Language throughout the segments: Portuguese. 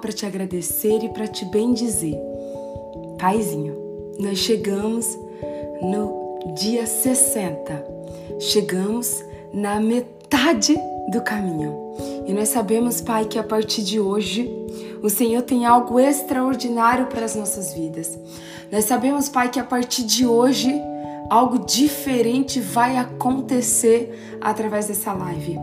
Para te agradecer e para te bendizer. Paizinho, nós chegamos no dia 60. Chegamos na metade do caminho. E nós sabemos, Pai, que a partir de hoje o Senhor tem algo extraordinário para as nossas vidas. Nós sabemos, Pai, que a partir de hoje algo diferente vai acontecer através dessa live.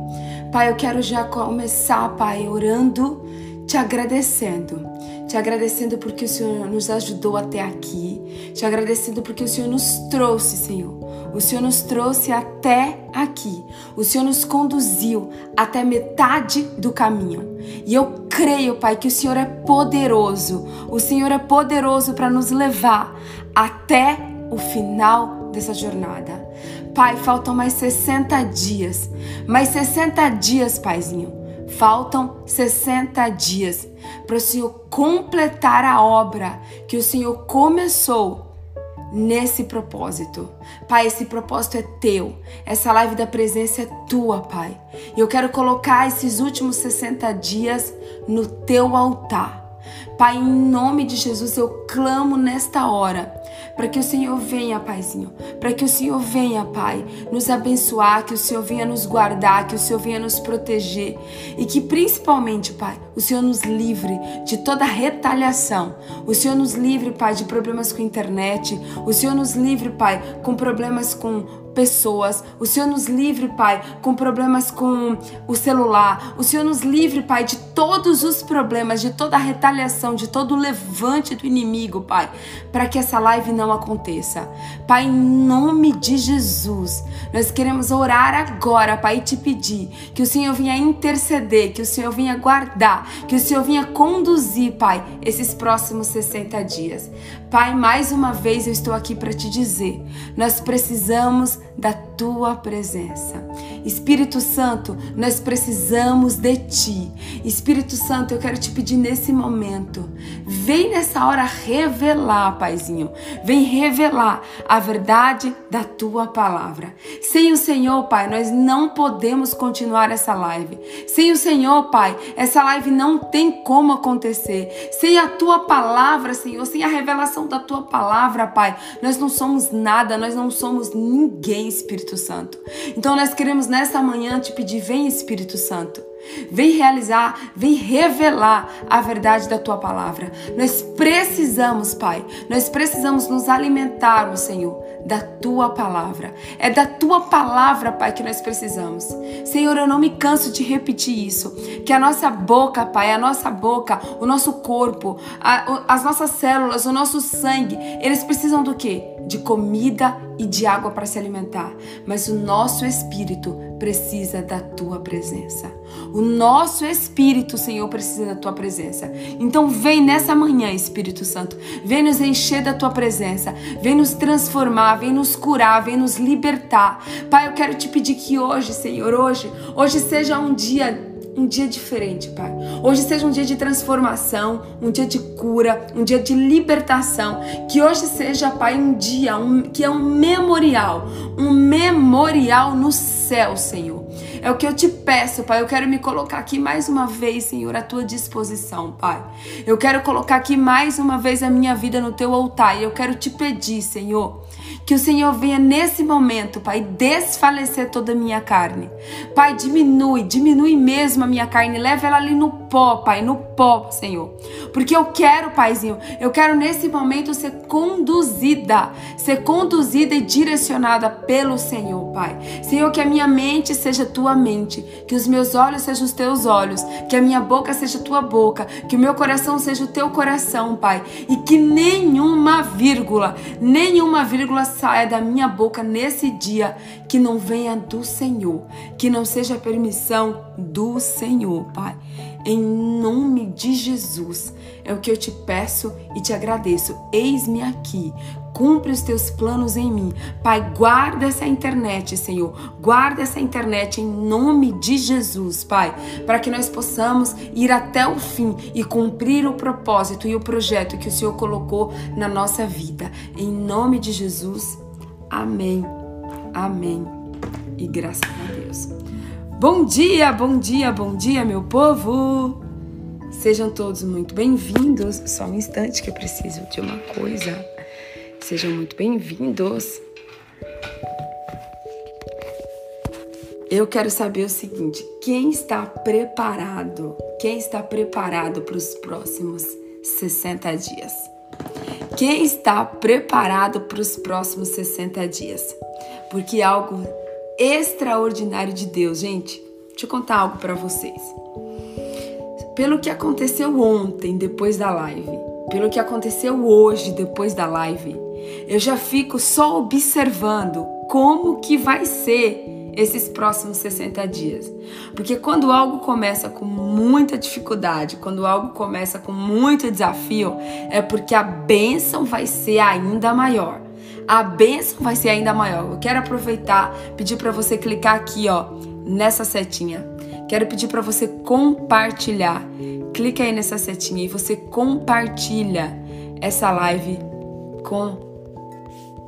Pai, eu quero já começar, Pai, orando, te agradecendo. Te agradecendo porque o Senhor nos ajudou até aqui. Te agradecendo porque o Senhor nos trouxe, Senhor. O Senhor nos trouxe até aqui. O Senhor nos conduziu até metade do caminho. E eu creio, Pai, que o Senhor é poderoso. O Senhor é poderoso para nos levar até o final dessa jornada. Pai, faltam mais 60 dias. Mais 60 dias, Paizinho. Faltam 60 dias para o Senhor completar a obra que o Senhor começou nesse propósito. Pai, esse propósito é teu. Essa live da presença é tua, Pai. E eu quero colocar esses últimos 60 dias no teu altar. Pai, em nome de Jesus, eu clamo nesta hora para que o Senhor venha, Paizinho, para que o Senhor venha, Pai, nos abençoar, que o Senhor venha nos guardar, que o Senhor venha nos proteger e que principalmente, Pai, o Senhor nos livre de toda retaliação. O Senhor nos livre, Pai, de problemas com internet. O Senhor nos livre, Pai, com problemas com pessoas. O Senhor nos livre, Pai, com problemas com o celular. O Senhor nos livre, Pai, de todos os problemas, de toda a retaliação, de todo o levante do inimigo, Pai, para que essa live não aconteça. Pai, em nome de Jesus, nós queremos orar agora, Pai, e te pedir que o Senhor venha interceder, que o Senhor venha guardar, que o Senhor venha conduzir, Pai, esses próximos 60 dias. Pai, mais uma vez eu estou aqui para te dizer: nós precisamos da tua presença. Espírito Santo, nós precisamos de ti. Espírito Santo, eu quero te pedir nesse momento, vem nessa hora revelar, Paizinho, vem revelar a verdade da tua palavra. Sem o Senhor, Pai, nós não podemos continuar essa live. Sem o Senhor, Pai, essa live não tem como acontecer. Sem a tua palavra, Senhor, sem a revelação da tua palavra, Pai, nós não somos nada, nós não somos ninguém, Espírito Santo. Então nós queremos nessa manhã te pedir, vem Espírito Santo. Vem realizar, vem revelar a verdade da tua palavra. Nós precisamos, Pai, nós precisamos nos alimentarmos, Senhor, da tua palavra. É da tua palavra, Pai, que nós precisamos. Senhor, eu não me canso de repetir isso. Que a nossa boca, Pai, a nossa boca, o nosso corpo, a, as nossas células, o nosso sangue, eles precisam do quê? De comida e de água para se alimentar. Mas o nosso espírito precisa da tua presença. O nosso espírito, Senhor, precisa da tua presença. Então vem nessa manhã, Espírito Santo. Vem nos encher da tua presença. Vem nos transformar, vem nos curar, vem nos libertar. Pai, eu quero te pedir que hoje, Senhor, hoje, hoje seja um dia um dia diferente, Pai. Hoje seja um dia de transformação, um dia de cura, um dia de libertação. Que hoje seja, Pai, um dia um, que é um memorial, um memorial no céu, Senhor. É o que eu te peço, Pai. Eu quero me colocar aqui mais uma vez, Senhor, à tua disposição, Pai. Eu quero colocar aqui mais uma vez a minha vida no teu altar e eu quero te pedir, Senhor, que o Senhor venha nesse momento, Pai, desfalecer toda a minha carne. Pai, diminui, diminui mesmo a minha carne, leva ela ali no pó, Pai, no pó, Senhor. Porque eu quero, Paizinho, eu quero nesse momento ser conduzida, ser conduzida e direcionada pelo Senhor, Pai. Senhor, que a minha mente seja tua mente, que os meus olhos sejam os teus olhos, que a minha boca seja tua boca, que o meu coração seja o teu coração, Pai, e que nenhuma vírgula, nenhuma vírgula saia da minha boca nesse dia que não venha do Senhor, que não seja permissão do Senhor, Pai. Em nome de Jesus, é o que eu te peço e te agradeço. Eis-me aqui. Cumpre os teus planos em mim. Pai, guarda essa internet, Senhor. Guarda essa internet em nome de Jesus, Pai, para que nós possamos ir até o fim e cumprir o propósito e o projeto que o Senhor colocou na nossa vida. Em nome de Jesus. Amém. Amém. E graças a Deus. Bom dia, bom dia, bom dia, meu povo! Sejam todos muito bem-vindos. Só um instante que eu preciso de uma coisa. Sejam muito bem-vindos. Eu quero saber o seguinte: quem está preparado? Quem está preparado para os próximos 60 dias? Quem está preparado para os próximos 60 dias? Porque algo extraordinário de Deus, gente. Deixa eu contar algo para vocês. Pelo que aconteceu ontem, depois da live, pelo que aconteceu hoje, depois da live, eu já fico só observando como que vai ser esses próximos 60 dias. Porque quando algo começa com muita dificuldade, quando algo começa com muito desafio, é porque a bênção vai ser ainda maior a bênção vai ser ainda maior. Eu quero aproveitar, pedir para você clicar aqui, ó, nessa setinha. Quero pedir para você compartilhar. Clica aí nessa setinha e você compartilha essa live com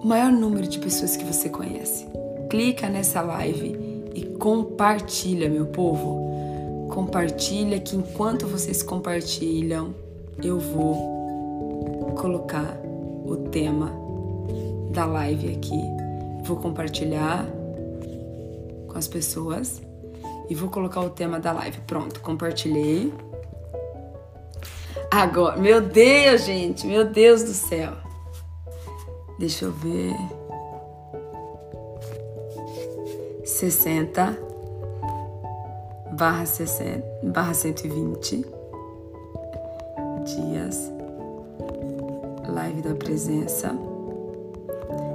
o maior número de pessoas que você conhece. Clica nessa live e compartilha, meu povo. Compartilha que enquanto vocês compartilham, eu vou colocar o tema da live aqui. Vou compartilhar com as pessoas e vou colocar o tema da live. Pronto, compartilhei. Agora, meu Deus, gente, meu Deus do céu. Deixa eu ver. 60 barra 60 barra 120 dias live da presença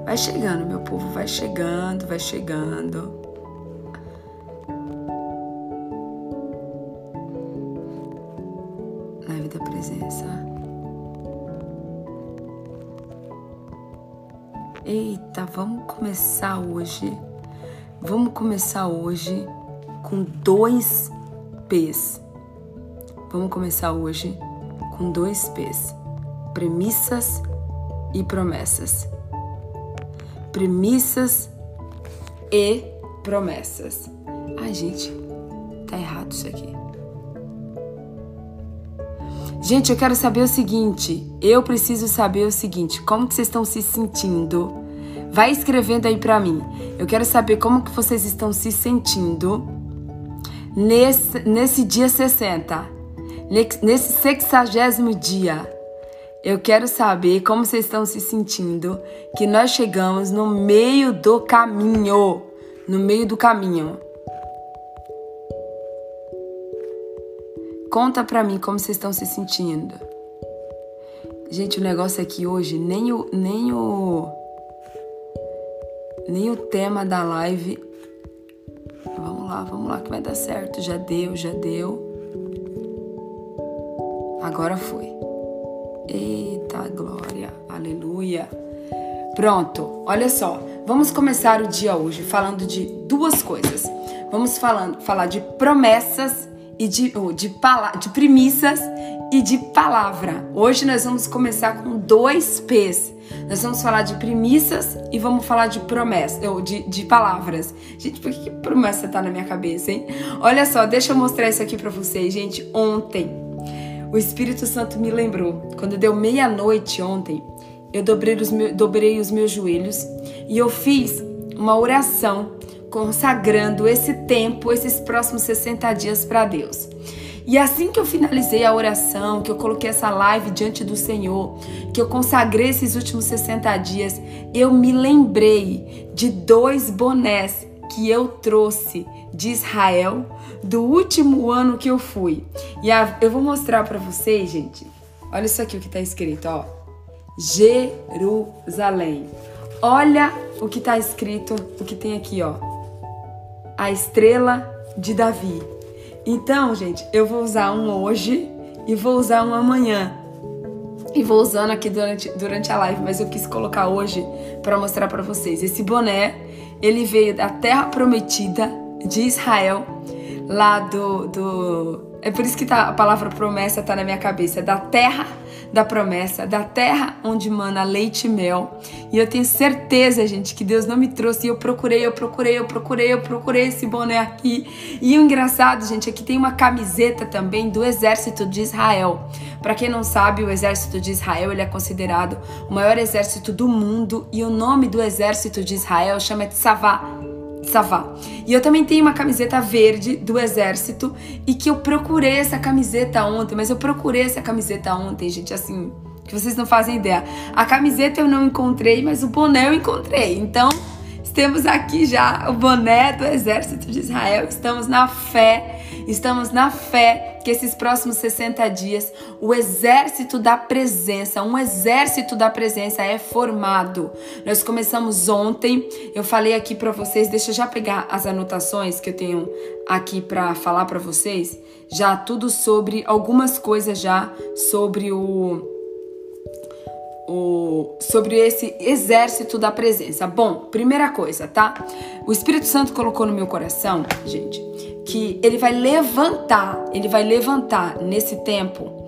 Vai chegando, meu povo, vai chegando, vai chegando. Vamos começar hoje. Vamos começar hoje com dois P's. Vamos começar hoje com dois P's: premissas e promessas premissas e promessas. Ai, gente, tá errado isso aqui. Gente, eu quero saber o seguinte, eu preciso saber o seguinte, como que vocês estão se sentindo? Vai escrevendo aí para mim. Eu quero saber como que vocês estão se sentindo nesse, nesse dia 60, nesse sexagésimo dia. Eu quero saber como vocês estão se sentindo que nós chegamos no meio do caminho. No meio do caminho. Conta pra mim como vocês estão se sentindo. Gente, o negócio aqui hoje, nem o, nem o, nem o tema da live. Vamos lá, vamos lá que vai dar certo. Já deu, já deu. Agora foi. Eita glória, aleluia. Pronto, olha só, vamos começar o dia hoje falando de duas coisas. Vamos falando, falar de promessas e de, de, de premissas e de palavra. Hoje nós vamos começar com dois P's. Nós vamos falar de premissas e vamos falar de promessas, ou de, de palavras. Gente, por que, que promessa tá na minha cabeça, hein? Olha só, deixa eu mostrar isso aqui para vocês, gente. Ontem o Espírito Santo me lembrou. Quando deu meia-noite ontem, eu dobrei os, meus, dobrei os meus joelhos e eu fiz uma oração consagrando esse tempo, esses próximos 60 dias para Deus. E assim que eu finalizei a oração, que eu coloquei essa live diante do Senhor, que eu consagrei esses últimos 60 dias, eu me lembrei de dois bonés que eu trouxe de Israel do último ano que eu fui. E a, eu vou mostrar para vocês, gente. Olha isso aqui o que está escrito, ó. Jerusalém. Olha o que está escrito, o que tem aqui, ó. A estrela de Davi. Então, gente, eu vou usar um hoje e vou usar um amanhã. E vou usando aqui durante, durante a live, mas eu quis colocar hoje para mostrar para vocês. Esse boné, ele veio da terra prometida de Israel, lá do, do é por isso que tá, a palavra promessa está na minha cabeça. Da terra da promessa, da terra onde mana leite e mel. E eu tenho certeza, gente, que Deus não me trouxe. E eu procurei, eu procurei, eu procurei, eu procurei esse boné aqui. E o engraçado, gente, é tem uma camiseta também do exército de Israel. Para quem não sabe, o exército de Israel ele é considerado o maior exército do mundo. E o nome do exército de Israel chama Tzavá Savá. E eu também tenho uma camiseta verde do exército e que eu procurei essa camiseta ontem, mas eu procurei essa camiseta ontem, gente, assim, que vocês não fazem ideia. A camiseta eu não encontrei, mas o boné eu encontrei. Então, temos aqui já o boné do exército de Israel. Estamos na fé, estamos na fé que esses próximos 60 dias o exército da presença, um exército da presença é formado. Nós começamos ontem, eu falei aqui para vocês, deixa eu já pegar as anotações que eu tenho aqui para falar para vocês, já tudo sobre algumas coisas já sobre o o, sobre esse exército da presença. Bom, primeira coisa, tá? O Espírito Santo colocou no meu coração, gente, que ele vai levantar, ele vai levantar nesse tempo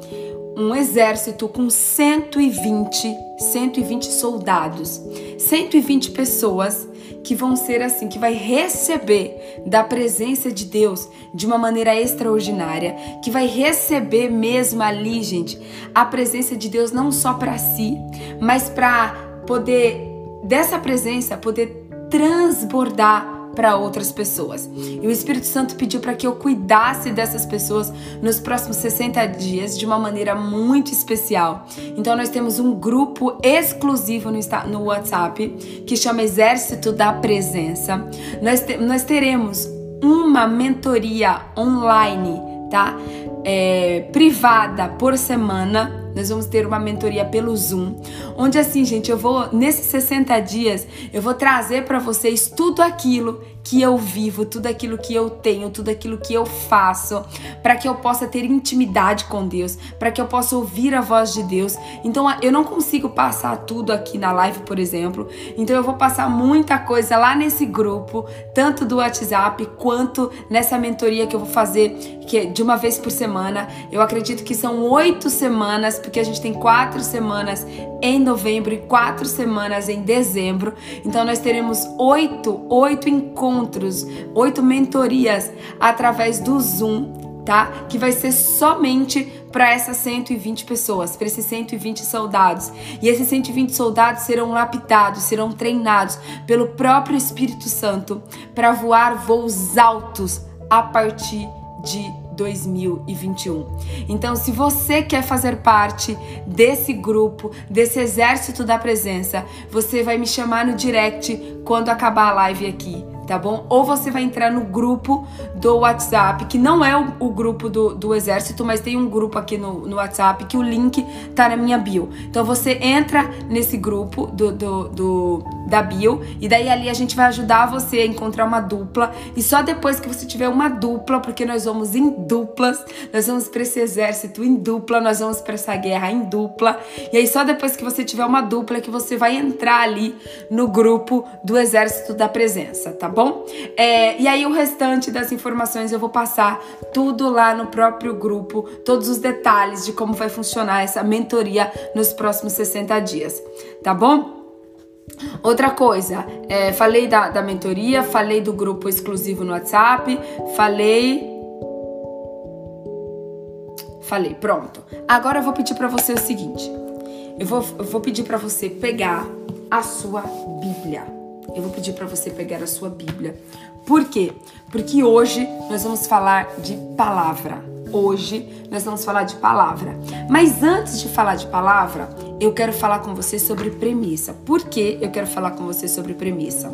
um exército com 120, 120 soldados, 120 pessoas que vão ser assim, que vai receber da presença de Deus de uma maneira extraordinária, que vai receber mesmo ali, gente, a presença de Deus não só para si, mas para poder dessa presença poder transbordar para outras pessoas. E o Espírito Santo pediu para que eu cuidasse dessas pessoas nos próximos 60 dias de uma maneira muito especial. Então nós temos um grupo exclusivo no, WhatsApp que chama Exército da Presença. Nós, te, nós teremos uma mentoria online, tá? É, privada por semana nós vamos ter uma mentoria pelo Zoom, onde assim, gente, eu vou nesses 60 dias, eu vou trazer para vocês tudo aquilo que eu vivo, tudo aquilo que eu tenho, tudo aquilo que eu faço, para que eu possa ter intimidade com Deus, para que eu possa ouvir a voz de Deus. Então eu não consigo passar tudo aqui na live, por exemplo. Então eu vou passar muita coisa lá nesse grupo, tanto do WhatsApp quanto nessa mentoria que eu vou fazer que é de uma vez por semana. Eu acredito que são oito semanas, porque a gente tem quatro semanas em novembro e quatro semanas em dezembro. Então nós teremos oito, oito encontros oito mentorias através do Zoom, tá? Que vai ser somente para essas 120 pessoas, para esses 120 soldados. E esses 120 soldados serão lapidados, serão treinados pelo próprio Espírito Santo para voar voos altos a partir de 2021. Então, se você quer fazer parte desse grupo, desse exército da presença, você vai me chamar no direct quando acabar a live aqui tá bom? Ou você vai entrar no grupo do WhatsApp, que não é o, o grupo do, do exército, mas tem um grupo aqui no, no WhatsApp que o link tá na minha bio. Então você entra nesse grupo do, do, do, da bio e daí ali a gente vai ajudar você a encontrar uma dupla. E só depois que você tiver uma dupla, porque nós vamos em duplas, nós vamos para esse exército em dupla, nós vamos para essa guerra em dupla. E aí só depois que você tiver uma dupla que você vai entrar ali no grupo do exército da presença, tá bom? É, e aí o restante das informações eu vou passar tudo lá no próprio grupo, todos os detalhes de como vai funcionar essa mentoria nos próximos 60 dias, tá bom? Outra coisa, é, falei da, da mentoria, falei do grupo exclusivo no WhatsApp, falei. Falei, pronto. Agora eu vou pedir para você o seguinte: eu vou, eu vou pedir para você pegar a sua Bíblia eu vou pedir para você pegar a sua Bíblia. Por quê? Porque hoje nós vamos falar de palavra. Hoje nós vamos falar de palavra. Mas antes de falar de palavra, eu quero falar com você sobre premissa. Por que eu quero falar com você sobre premissa?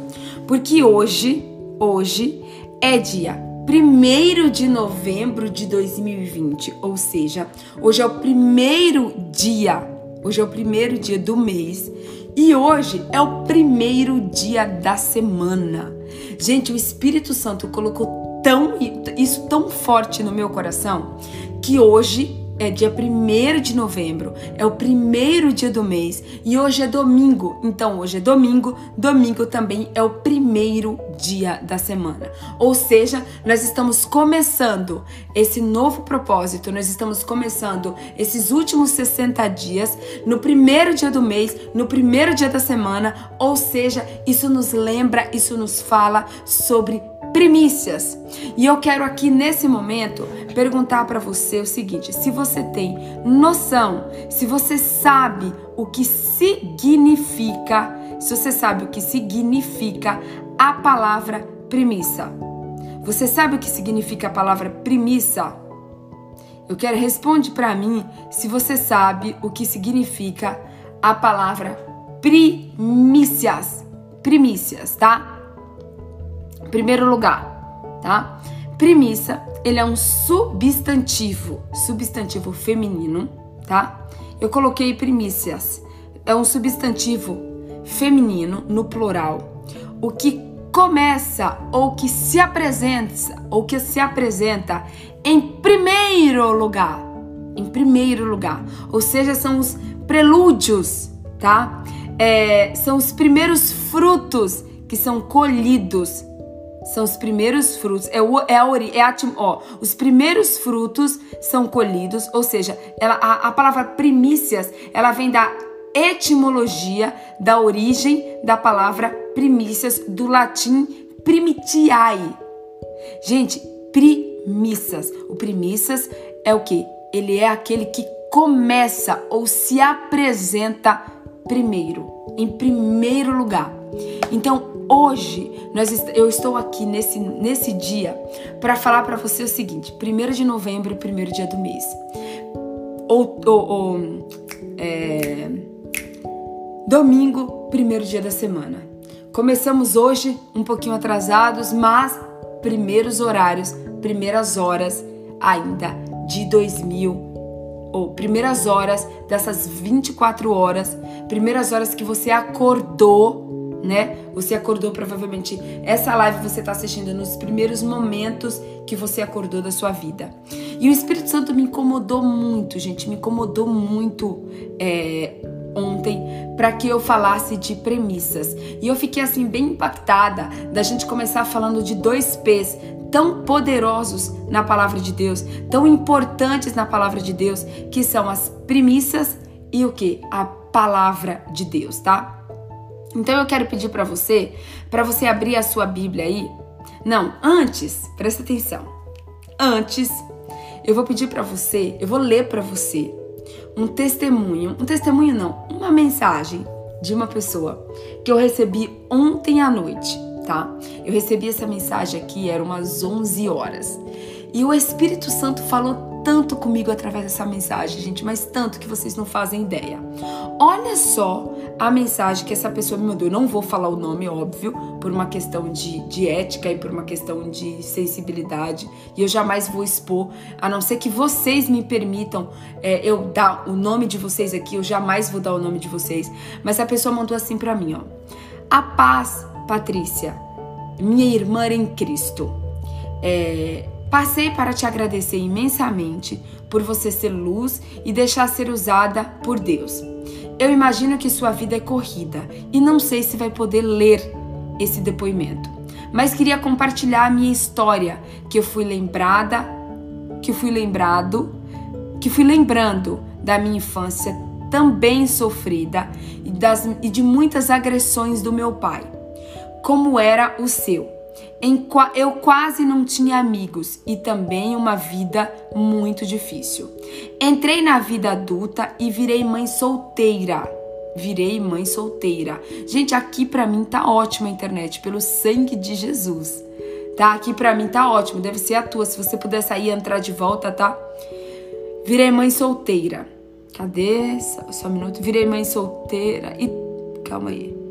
Porque hoje, hoje é dia 1 de novembro de 2020, ou seja, hoje é o primeiro dia, hoje é o primeiro dia do mês e hoje é o primeiro dia da semana. Gente, o Espírito Santo colocou tão isso tão forte no meu coração que hoje é dia 1 de novembro, é o primeiro dia do mês e hoje é domingo. Então, hoje é domingo, domingo também é o primeiro dia da semana. Ou seja, nós estamos começando esse novo propósito, nós estamos começando esses últimos 60 dias no primeiro dia do mês, no primeiro dia da semana. Ou seja, isso nos lembra, isso nos fala sobre primícias. E eu quero aqui nesse momento perguntar para você o seguinte: se você tem noção, se você sabe o que significa, se você sabe o que significa a palavra primícia. Você sabe o que significa a palavra primícia? Eu quero responde para mim se você sabe o que significa a palavra primícias. Primícias, tá? Primeiro lugar, tá? Premissa, ele é um substantivo, substantivo feminino, tá? Eu coloquei primícias. É um substantivo feminino no plural, o que começa ou que se apresenta ou que se apresenta em primeiro lugar, em primeiro lugar, ou seja, são os prelúdios, tá? É, são os primeiros frutos que são colhidos são os primeiros frutos, é, o, é a ori, é a, ó, os primeiros frutos são colhidos, ou seja, ela, a, a palavra primícias, ela vem da etimologia, da origem da palavra primícias, do latim primitiae. Gente, primícias, o primícias é o que? Ele é aquele que começa ou se apresenta primeiro, em primeiro lugar. Então, hoje nós, eu estou aqui nesse, nesse dia para falar para você o seguinte: 1 de novembro, primeiro dia do mês. Ou, ou, ou é, domingo, primeiro dia da semana. Começamos hoje um pouquinho atrasados, mas primeiros horários, primeiras horas ainda de 2000 ou primeiras horas dessas 24 horas, primeiras horas que você acordou né? Você acordou provavelmente essa live você está assistindo nos primeiros momentos que você acordou da sua vida. E o Espírito Santo me incomodou muito, gente, me incomodou muito é, ontem para que eu falasse de premissas. E eu fiquei assim bem impactada da gente começar falando de dois P's tão poderosos na palavra de Deus, tão importantes na palavra de Deus, que são as premissas e o que? A palavra de Deus, tá? Então eu quero pedir para você, para você abrir a sua Bíblia aí. Não, antes, presta atenção. Antes, eu vou pedir para você, eu vou ler para você um testemunho, um testemunho não, uma mensagem de uma pessoa que eu recebi ontem à noite, tá? Eu recebi essa mensagem aqui, era umas 11 horas. E o Espírito Santo falou tanto comigo através dessa mensagem, gente, mas tanto que vocês não fazem ideia. Olha só a mensagem que essa pessoa me mandou. Eu não vou falar o nome, óbvio, por uma questão de, de ética e por uma questão de sensibilidade. E eu jamais vou expor, a não ser que vocês me permitam é, eu dar o nome de vocês aqui, eu jamais vou dar o nome de vocês. Mas a pessoa mandou assim para mim, ó. A paz, Patrícia, minha irmã em Cristo. É, Passei para te agradecer imensamente por você ser luz e deixar ser usada por Deus. Eu imagino que sua vida é corrida e não sei se vai poder ler esse depoimento, mas queria compartilhar a minha história, que eu fui lembrada, que fui lembrado, que fui lembrando da minha infância também sofrida e, das, e de muitas agressões do meu pai. Como era o seu? Eu quase não tinha amigos e também uma vida muito difícil. Entrei na vida adulta e virei mãe solteira. Virei mãe solteira. Gente, aqui para mim tá ótima a internet, pelo sangue de Jesus. Tá? Aqui para mim tá ótimo, deve ser a tua. Se você puder sair e entrar de volta, tá? Virei mãe solteira. Cadê? Só, só um minuto. Virei mãe solteira e calma aí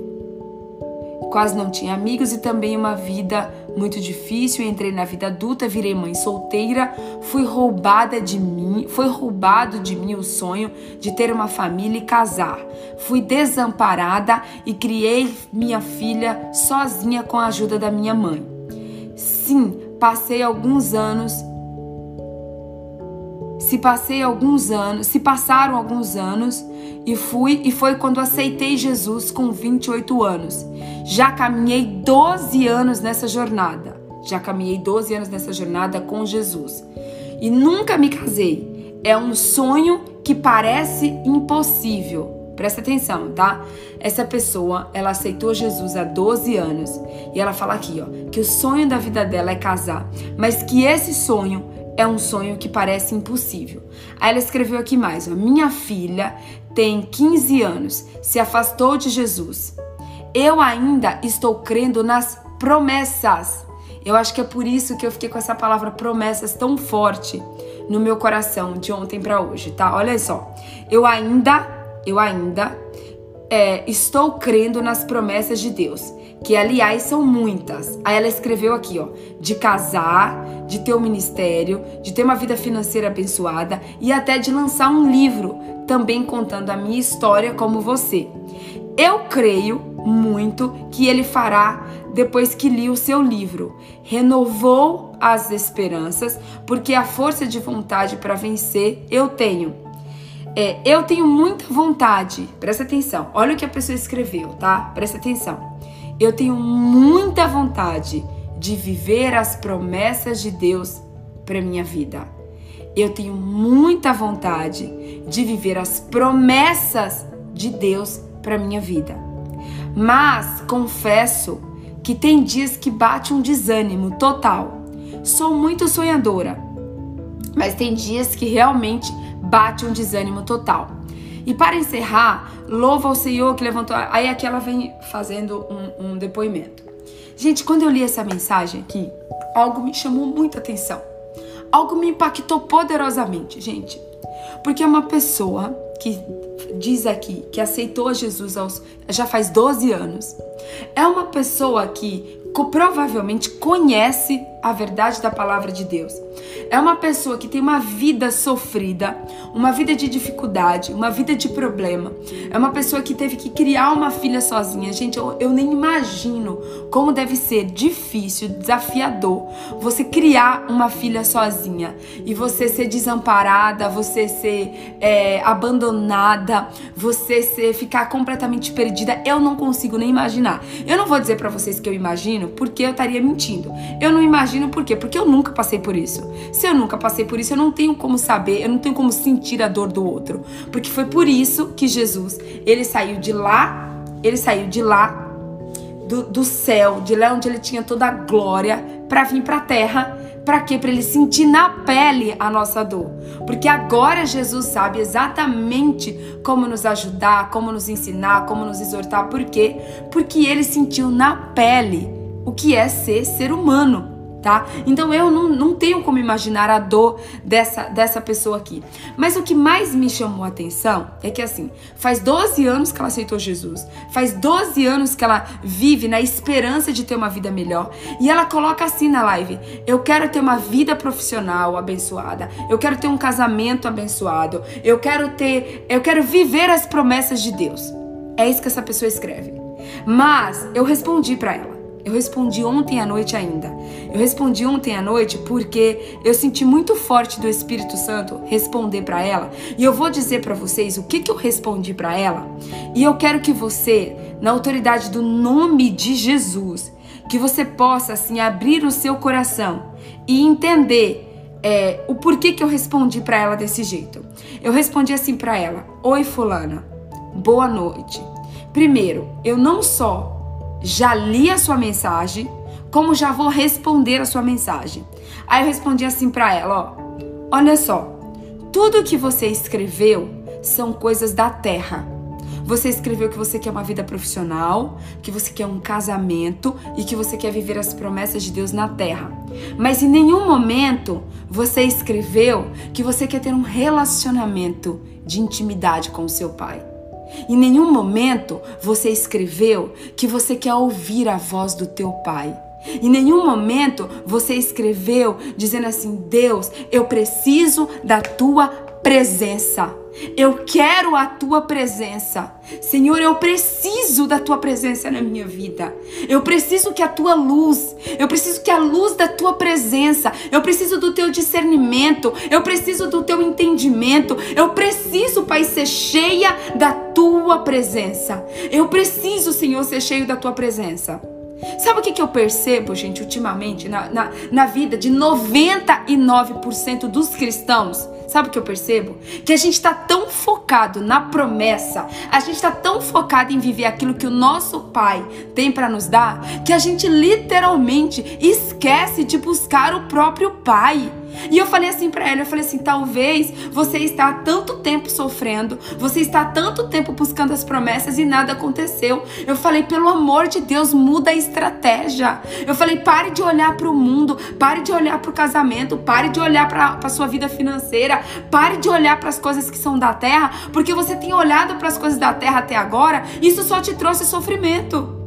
quase não tinha amigos e também uma vida muito difícil, entrei na vida adulta, virei mãe solteira, fui roubada de mim, foi roubado de mim o sonho de ter uma família e casar. Fui desamparada e criei minha filha sozinha com a ajuda da minha mãe. Sim, passei alguns anos se passei alguns anos, se passaram alguns anos e fui e foi quando aceitei Jesus com 28 anos. Já caminhei 12 anos nessa jornada. Já caminhei 12 anos nessa jornada com Jesus. E nunca me casei. É um sonho que parece impossível. Presta atenção, tá? Essa pessoa, ela aceitou Jesus há 12 anos e ela fala aqui, ó, que o sonho da vida dela é casar, mas que esse sonho é um sonho que parece impossível. Aí ela escreveu aqui mais: ó, Minha filha tem 15 anos, se afastou de Jesus. Eu ainda estou crendo nas promessas. Eu acho que é por isso que eu fiquei com essa palavra promessas tão forte no meu coração de ontem para hoje, tá? Olha só. Eu ainda, eu ainda é, estou crendo nas promessas de Deus que aliás são muitas. Aí ela escreveu aqui, ó, de casar, de ter um ministério, de ter uma vida financeira abençoada e até de lançar um livro também contando a minha história como você. Eu creio muito que ele fará depois que li o seu livro. Renovou as esperanças, porque a força de vontade para vencer eu tenho. É, eu tenho muita vontade, presta atenção, olha o que a pessoa escreveu, tá? Presta atenção. Eu tenho muita vontade de viver as promessas de Deus para minha vida. Eu tenho muita vontade de viver as promessas de Deus para minha vida. Mas confesso que tem dias que bate um desânimo total. Sou muito sonhadora, mas tem dias que realmente bate um desânimo total. E para encerrar, louva ao Senhor que levantou. Aí aqui ela vem fazendo um, um depoimento. Gente, quando eu li essa mensagem aqui, algo me chamou muita atenção. Algo me impactou poderosamente, gente. Porque é uma pessoa que diz aqui que aceitou Jesus aos, já faz 12 anos. É uma pessoa que provavelmente conhece a verdade da palavra de Deus. É uma pessoa que tem uma vida sofrida, uma vida de dificuldade, uma vida de problema. É uma pessoa que teve que criar uma filha sozinha. Gente, eu, eu nem imagino como deve ser difícil, desafiador você criar uma filha sozinha e você ser desamparada, você ser é, abandonada, você ser ficar completamente perdida. Eu não consigo nem imaginar. Eu não vou dizer para vocês que eu imagino, porque eu estaria mentindo. Eu não imagino imagino por quê? Porque eu nunca passei por isso. Se eu nunca passei por isso, eu não tenho como saber, eu não tenho como sentir a dor do outro. Porque foi por isso que Jesus, ele saiu de lá, ele saiu de lá do, do céu, de lá onde ele tinha toda a glória, para vir para a terra. Para quê? Para ele sentir na pele a nossa dor. Porque agora Jesus sabe exatamente como nos ajudar, como nos ensinar, como nos exortar. Por quê? Porque ele sentiu na pele o que é ser ser humano tá? Então eu não, não tenho como imaginar a dor dessa, dessa pessoa aqui. Mas o que mais me chamou a atenção é que assim, faz 12 anos que ela aceitou Jesus, faz 12 anos que ela vive na esperança de ter uma vida melhor, e ela coloca assim na live: eu quero ter uma vida profissional abençoada, eu quero ter um casamento abençoado, eu quero ter, eu quero viver as promessas de Deus. É isso que essa pessoa escreve. Mas eu respondi para ela. Eu respondi ontem à noite ainda. Eu respondi ontem à noite porque eu senti muito forte do Espírito Santo responder para ela. E eu vou dizer para vocês o que, que eu respondi para ela. E eu quero que você, na autoridade do nome de Jesus, que você possa assim abrir o seu coração e entender é, o porquê que eu respondi para ela desse jeito. Eu respondi assim para ela: Oi, Fulana, boa noite. Primeiro, eu não só já li a sua mensagem, como já vou responder a sua mensagem. Aí eu respondi assim para ela, ó: Olha só, tudo que você escreveu são coisas da terra. Você escreveu que você quer uma vida profissional, que você quer um casamento e que você quer viver as promessas de Deus na terra. Mas em nenhum momento você escreveu que você quer ter um relacionamento de intimidade com o seu pai. Em nenhum momento você escreveu que você quer ouvir a voz do teu pai. Em nenhum momento você escreveu dizendo assim: Deus, eu preciso da tua presença. Eu quero a tua presença. Senhor, eu preciso da tua presença na minha vida. Eu preciso que a tua luz, eu preciso que a luz da tua presença, eu preciso do teu discernimento, eu preciso do teu entendimento. Eu preciso, Pai, ser cheia da tua presença. Eu preciso, Senhor, ser cheio da tua presença. Sabe o que, que eu percebo, gente, ultimamente, na, na, na vida de 99% dos cristãos? Sabe o que eu percebo? Que a gente está tão focado na promessa, a gente está tão focado em viver aquilo que o nosso Pai tem para nos dar, que a gente literalmente esquece de buscar o próprio Pai. E eu falei assim para ela, eu falei assim, talvez você está há tanto tempo sofrendo, você está há tanto tempo buscando as promessas e nada aconteceu. Eu falei, pelo amor de Deus, muda a estratégia. Eu falei, pare de olhar para o mundo, pare de olhar para o casamento, pare de olhar para a sua vida financeira, pare de olhar para as coisas que são da terra, porque você tem olhado para as coisas da terra até agora, isso só te trouxe sofrimento.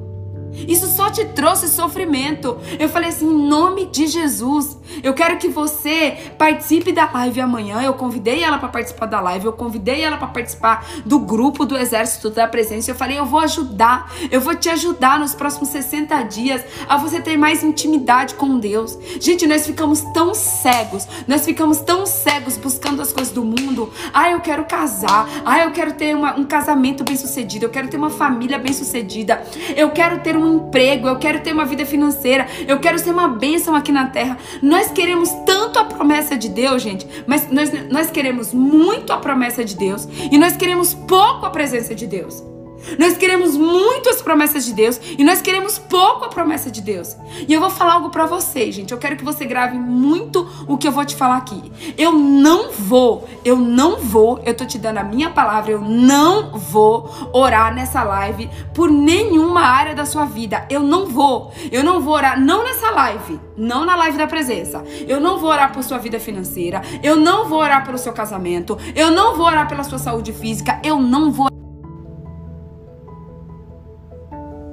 Isso só te trouxe sofrimento. Eu falei assim, em nome de Jesus, eu quero que você participe da live amanhã. Eu convidei ela para participar da live, eu convidei ela para participar do grupo do Exército da Presença. Eu falei, eu vou ajudar, eu vou te ajudar nos próximos 60 dias a você ter mais intimidade com Deus. Gente, nós ficamos tão cegos, nós ficamos tão cegos buscando as coisas do mundo. Ah, eu quero casar, ah, eu quero ter uma, um casamento bem sucedido, eu quero ter uma família bem sucedida, eu quero ter um um emprego, eu quero ter uma vida financeira, eu quero ser uma bênção aqui na terra. Nós queremos tanto a promessa de Deus, gente, mas nós, nós queremos muito a promessa de Deus e nós queremos pouco a presença de Deus. Nós queremos muito as promessas de Deus e nós queremos pouco a promessa de Deus. E eu vou falar algo para vocês, gente. Eu quero que você grave muito o que eu vou te falar aqui. Eu não vou, eu não vou, eu tô te dando a minha palavra, eu não vou orar nessa live por nenhuma área da sua vida. Eu não vou. Eu não vou orar não nessa live, não na live da presença. Eu não vou orar por sua vida financeira, eu não vou orar pelo seu casamento, eu não vou orar pela sua saúde física, eu não vou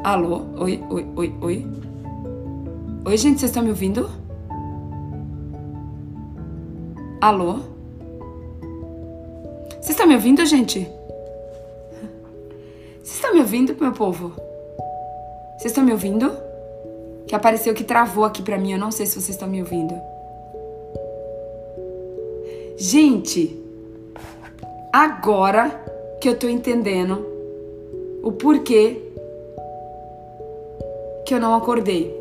Alô? Oi, oi, oi, oi. Oi, gente, vocês estão me ouvindo? Alô? Vocês estão me ouvindo, gente? Vocês estão me ouvindo, meu povo? Vocês estão me ouvindo? Que apareceu que travou aqui pra mim, eu não sei se vocês estão me ouvindo. Gente, agora que eu tô entendendo o porquê que eu não acordei.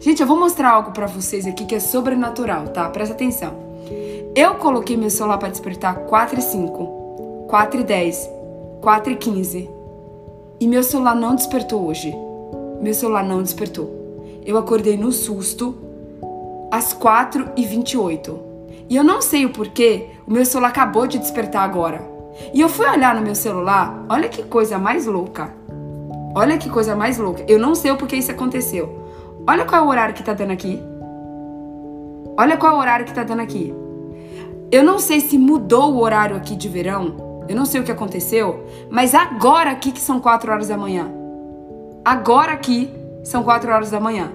Gente, eu vou mostrar algo para vocês aqui que é sobrenatural, tá? Presta atenção. Eu coloquei meu celular para despertar 4 e 5, 4 e 10, 4 e 15. E meu celular não despertou hoje. Meu celular não despertou. Eu acordei no susto às 4 e 28. E eu não sei o porquê, o meu celular acabou de despertar agora. E eu fui olhar no meu celular, olha que coisa mais louca. Olha que coisa mais louca. Eu não sei o porquê isso aconteceu. Olha qual é o horário que tá dando aqui. Olha qual é o horário que tá dando aqui. Eu não sei se mudou o horário aqui de verão. Eu não sei o que aconteceu. Mas agora aqui que são 4 horas da manhã. Agora aqui são 4 horas da manhã.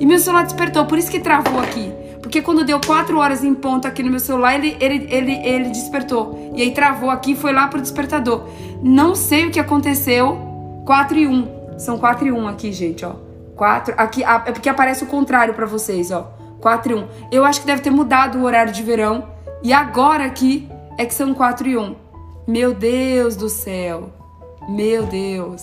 E meu celular despertou, por isso que travou aqui. Porque quando deu 4 horas em ponto aqui no meu celular, ele, ele, ele, ele despertou. E aí travou aqui e foi lá pro despertador. Não sei o que aconteceu 4 e 1. São 4 e 1 aqui, gente, ó. 4. Aqui é porque aparece o contrário para vocês, ó. 4 e 1. Eu acho que deve ter mudado o horário de verão. E agora aqui é que são 4 e 1. Meu Deus do céu. Meu Deus.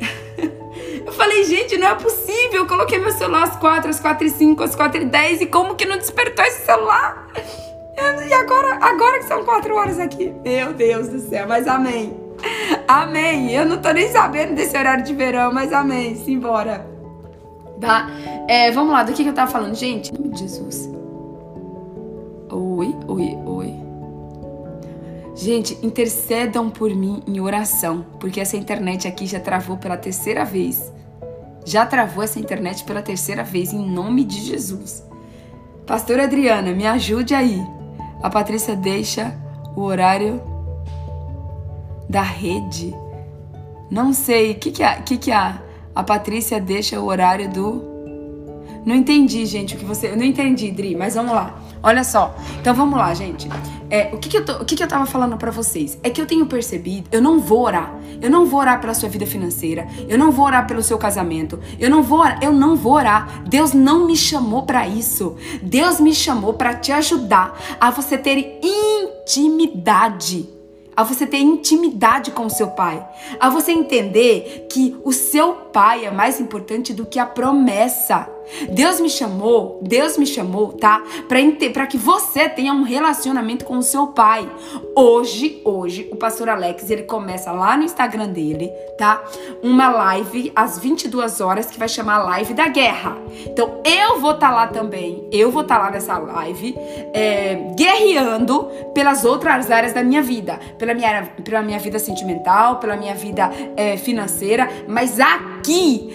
Eu falei, gente, não é possível. Eu coloquei meu celular às 4, às 4 e 5, às 4 e 10. E como que não despertou esse celular? E agora, agora que são 4 horas aqui. Meu Deus do céu, mas amém. Amém. Eu não tô nem sabendo desse horário de verão, mas amém. Simbora. Tá? É, vamos lá, do que, que eu tava falando? Gente, em nome de Jesus. Oi, oi, oi. Gente, intercedam por mim em oração, porque essa internet aqui já travou pela terceira vez. Já travou essa internet pela terceira vez, em nome de Jesus. Pastora Adriana, me ajude aí. A Patrícia deixa o horário da rede. Não sei, o que, que, a, que, que A Patrícia deixa o horário do. Não entendi, gente, o que você. Eu não entendi, Dri, mas vamos lá. Olha só. Então vamos lá, gente. É, o que, que, eu tô, o que, que eu tava falando para vocês? É que eu tenho percebido, eu não vou orar. Eu não vou orar pela sua vida financeira. Eu não vou orar pelo seu casamento. Eu não vou orar, eu não vou orar. Deus não me chamou para isso. Deus me chamou para te ajudar a você ter intimidade a você ter intimidade com o seu pai, a você entender que o seu pai é mais importante do que a promessa. Deus me chamou, Deus me chamou, tá? Para que você tenha um relacionamento com o seu pai. Hoje, hoje, o pastor Alex, ele começa lá no Instagram dele, tá? Uma live às 22 horas que vai chamar Live da Guerra. Então, eu vou estar tá lá também, eu vou estar tá lá nessa live, é, guerreando pelas outras áreas da minha vida, pela minha, pela minha vida sentimental, pela minha vida é, financeira, mas aqui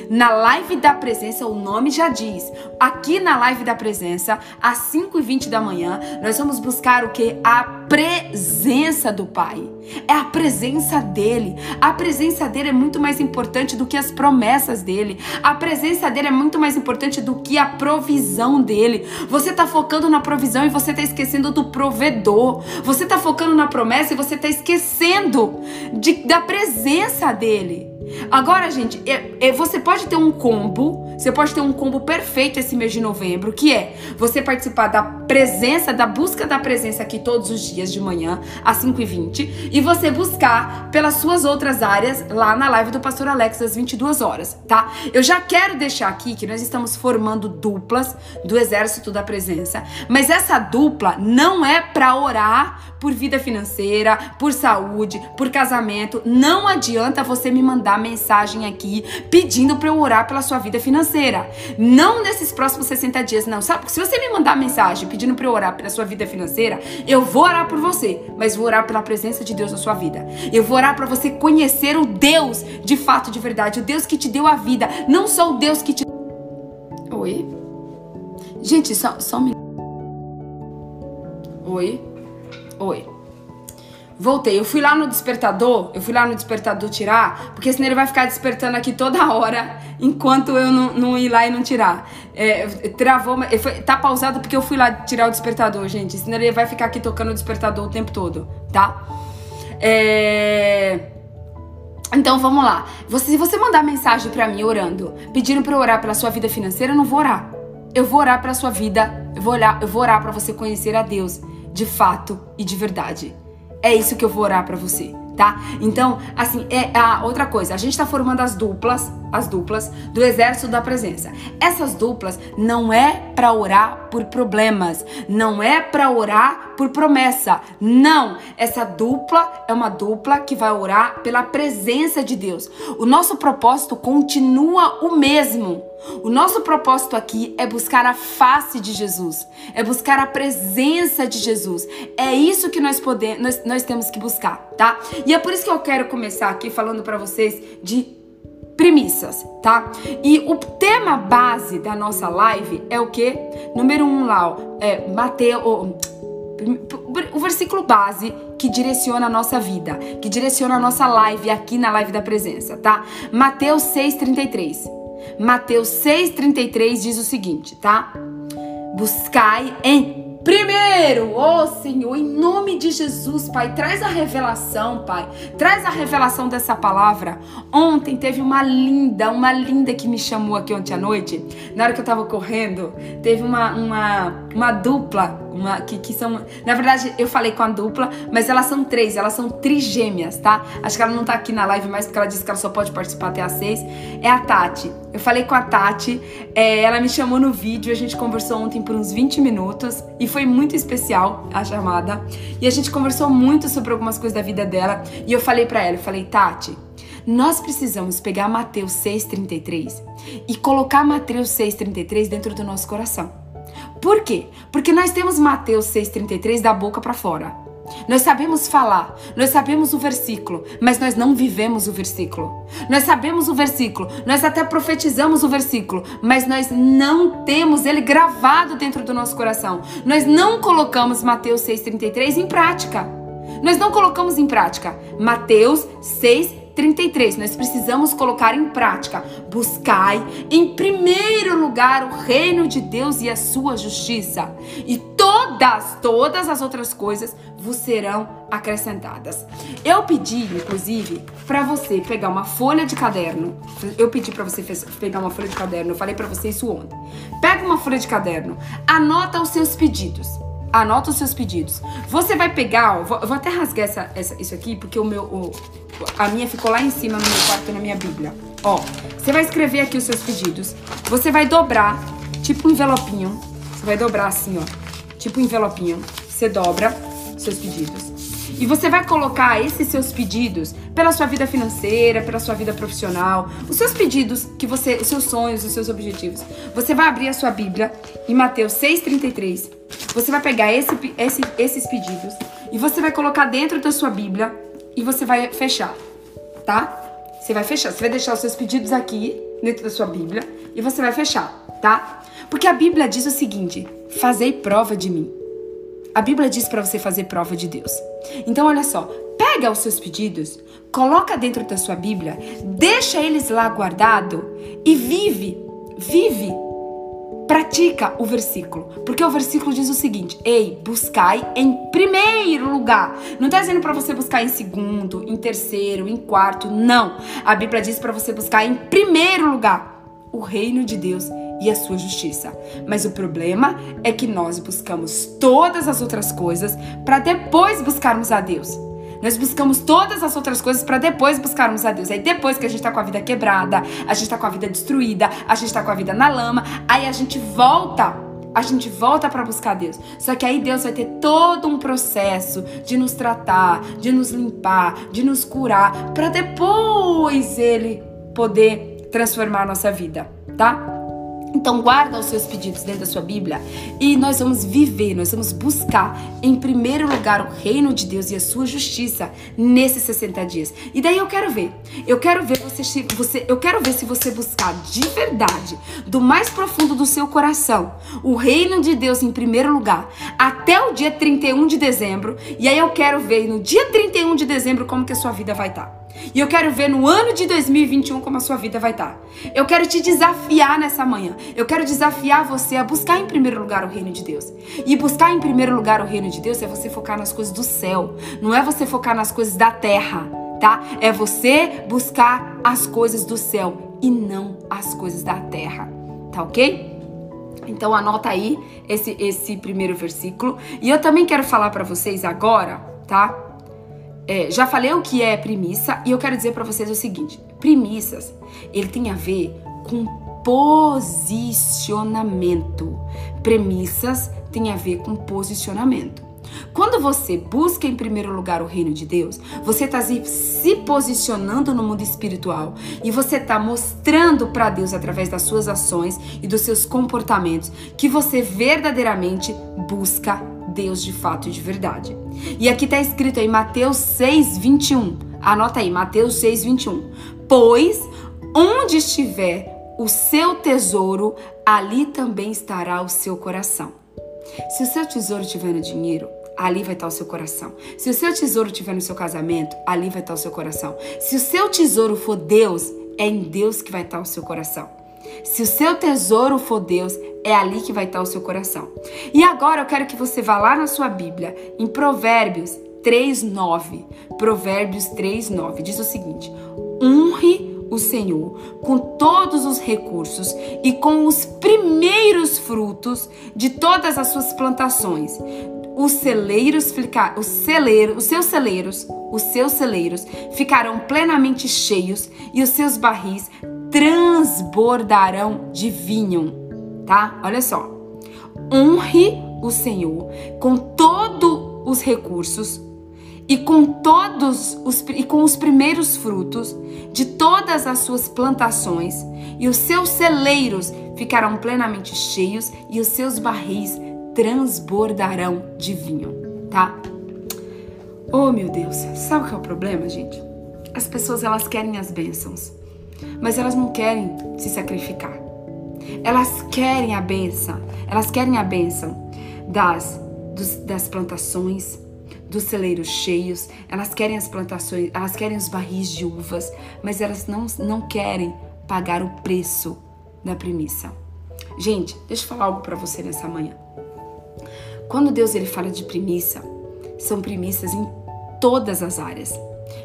na live da presença, o nome já diz aqui na live da presença, às 5h20 da manhã, nós vamos buscar o que? A presença do Pai. É a presença dele. A presença dele é muito mais importante do que as promessas dele. A presença dele é muito mais importante do que a provisão dele. Você tá focando na provisão e você tá esquecendo do provedor. Você tá focando na promessa e você tá esquecendo de, da presença dele. Agora, gente, é, é, você pode ter um combo, você pode ter um combo perfeito esse mês de novembro, que é você participar da presença, da busca da presença aqui todos os dias de manhã, às 5h20, e você buscar pelas suas outras áreas lá na live do Pastor Alex às 22 horas, tá? Eu já quero deixar aqui que nós estamos formando duplas do Exército da Presença, mas essa dupla não é para orar por vida financeira, por saúde, por casamento. Não adianta você me mandar mensagem aqui pedindo para eu orar pela sua vida financeira. Não nesses próximos 60 dias, não. Sabe? Se você me mandar mensagem pedindo para eu orar pela sua vida financeira, eu vou orar por você, mas vou orar pela presença de Deus na sua vida. Eu vou orar para você conhecer o Deus de fato, de verdade, o Deus que te deu a vida, não só o Deus que te Oi? Gente, só, só um minuto. Oi? Oi. Voltei. Eu fui lá no despertador, eu fui lá no despertador tirar, porque senão ele vai ficar despertando aqui toda hora enquanto eu não, não ir lá e não tirar. É, travou, foi, tá pausado porque eu fui lá tirar o despertador, gente. Senão ele vai ficar aqui tocando o despertador o tempo todo, tá? É. Então vamos lá. Você, se você mandar mensagem para mim orando, pedindo para orar pela sua vida financeira, eu não vou orar. Eu vou orar pela sua vida, eu vou orar, eu vou orar para você conhecer a Deus de fato e de verdade. É isso que eu vou orar para você, tá? Então, assim, é a outra coisa, a gente tá formando as duplas, as duplas do exército da presença. Essas duplas não é para orar por problemas, não é para orar por promessa. Não, essa dupla é uma dupla que vai orar pela presença de Deus. O nosso propósito continua o mesmo. O nosso propósito aqui é buscar a face de Jesus, é buscar a presença de Jesus. É isso que nós podemos, nós, nós temos que buscar, tá? E é por isso que eu quero começar aqui falando para vocês de premissas, tá? E o tema base da nossa live é o que? Número um lá, é Mateus, o versículo base que direciona a nossa vida, que direciona a nossa live aqui na live da presença, tá? Mateus 6:33. Mateus 6:33 diz o seguinte, tá? Buscai em Primeiro, ó oh Senhor, em nome de Jesus, Pai, traz a revelação, Pai. Traz a revelação dessa palavra. Ontem teve uma linda, uma linda que me chamou aqui ontem à noite. Na hora que eu tava correndo, teve uma, uma, uma dupla uma que, que são. Na verdade, eu falei com a dupla, mas elas são três, elas são trigêmeas, tá? Acho que ela não tá aqui na live mais porque ela disse que ela só pode participar até às seis. É a Tati. Eu falei com a Tati, é, ela me chamou no vídeo, a gente conversou ontem por uns 20 minutos e foi muito especial a chamada. E a gente conversou muito sobre algumas coisas da vida dela. E eu falei para ela, eu falei, Tati, nós precisamos pegar Mateus 6,33 e colocar Mateus 6,33 dentro do nosso coração. Por quê? Porque nós temos Mateus 6,33 da boca para fora. Nós sabemos falar, nós sabemos o versículo, mas nós não vivemos o versículo. Nós sabemos o versículo, nós até profetizamos o versículo, mas nós não temos ele gravado dentro do nosso coração. Nós não colocamos Mateus 6,33 em prática. Nós não colocamos em prática. Mateus 6,33. 33. Nós precisamos colocar em prática. Buscai em primeiro lugar o reino de Deus e a sua justiça. E todas, todas as outras coisas vos serão acrescentadas. Eu pedi, inclusive, para você pegar uma folha de caderno. Eu pedi para você pegar uma folha de caderno. Eu falei para você isso ontem. Pega uma folha de caderno, anota os seus pedidos. Anota os seus pedidos. Você vai pegar, ó, vou, vou até rasgar essa, essa, isso aqui, porque o meu, o, a minha ficou lá em cima no meu quarto, na minha Bíblia. Ó, você vai escrever aqui os seus pedidos. Você vai dobrar, tipo um envelopinho. Você vai dobrar assim, ó, tipo um envelopinho. Você dobra seus pedidos. E você vai colocar esses seus pedidos pela sua vida financeira, pela sua vida profissional, os seus pedidos que você, os seus sonhos, os seus objetivos. Você vai abrir a sua Bíblia em Mateus 6:33. Você vai pegar esse, esse, esses pedidos e você vai colocar dentro da sua Bíblia e você vai fechar, tá? Você vai fechar, você vai deixar os seus pedidos aqui dentro da sua Bíblia e você vai fechar, tá? Porque a Bíblia diz o seguinte: fazei prova de mim. A Bíblia diz para você fazer prova de Deus. Então, olha só, pega os seus pedidos, coloca dentro da sua Bíblia, deixa eles lá guardado e vive, vive, pratica o versículo. Porque o versículo diz o seguinte: Ei, buscai em primeiro lugar. Não está dizendo para você buscar em segundo, em terceiro, em quarto. Não. A Bíblia diz para você buscar em primeiro lugar o reino de Deus e a sua justiça. Mas o problema é que nós buscamos todas as outras coisas para depois buscarmos a Deus. Nós buscamos todas as outras coisas para depois buscarmos a Deus. Aí depois que a gente tá com a vida quebrada, a gente tá com a vida destruída, a gente tá com a vida na lama, aí a gente volta a gente volta para buscar Deus. Só que aí Deus vai ter todo um processo de nos tratar, de nos limpar, de nos curar, para depois ele poder transformar a nossa vida, tá? Então guarda os seus pedidos dentro da sua Bíblia e nós vamos viver, nós vamos buscar em primeiro lugar o reino de Deus e a sua justiça nesses 60 dias. E daí eu quero ver, eu quero ver você, você eu quero ver se você buscar de verdade, do mais profundo do seu coração, o reino de Deus em primeiro lugar, até o dia 31 de dezembro. E aí eu quero ver no dia 31 de dezembro como que a sua vida vai estar. E eu quero ver no ano de 2021 como a sua vida vai estar. Tá. Eu quero te desafiar nessa manhã. Eu quero desafiar você a buscar em primeiro lugar o reino de Deus. E buscar em primeiro lugar o reino de Deus é você focar nas coisas do céu. Não é você focar nas coisas da terra, tá? É você buscar as coisas do céu e não as coisas da terra. Tá ok? Então anota aí esse, esse primeiro versículo. E eu também quero falar para vocês agora, tá? É, já falei o que é premissa e eu quero dizer para vocês o seguinte: premissas, ele tem a ver com posicionamento. Premissas tem a ver com posicionamento. Quando você busca em primeiro lugar o reino de Deus, você está se posicionando no mundo espiritual e você está mostrando para Deus através das suas ações e dos seus comportamentos que você verdadeiramente busca Deus de fato e de verdade. E aqui está escrito em Mateus 6, 21. Anota aí, Mateus 6, 21. Pois onde estiver o seu tesouro, ali também estará o seu coração. Se o seu tesouro estiver no dinheiro, ali vai estar o seu coração. Se o seu tesouro estiver no seu casamento, ali vai estar o seu coração. Se o seu tesouro for Deus, é em Deus que vai estar o seu coração. Se o seu tesouro for Deus, é ali que vai estar o seu coração. E agora eu quero que você vá lá na sua Bíblia, em Provérbios 3:9. Provérbios 3:9 diz o seguinte: Honre o Senhor com todos os recursos e com os primeiros frutos de todas as suas plantações. Os celeiros, os celeiros, os seus celeiros, os seus celeiros ficarão plenamente cheios e os seus barris transbordarão de vinho tá? Olha só. Honre o Senhor com todos os recursos e com todos os e com os primeiros frutos de todas as suas plantações, e os seus celeiros ficarão plenamente cheios e os seus barris transbordarão de vinho, tá? Oh, meu Deus, sabe o que é o problema, gente? As pessoas elas querem as bênçãos, mas elas não querem se sacrificar. Elas querem a benção, elas querem a benção das, dos, das plantações, dos celeiros cheios, elas querem as plantações, elas querem os barris de uvas, mas elas não, não querem pagar o preço da premissa. Gente, deixa eu falar algo para você nessa manhã. Quando Deus ele fala de premissa, são premissas em todas as áreas.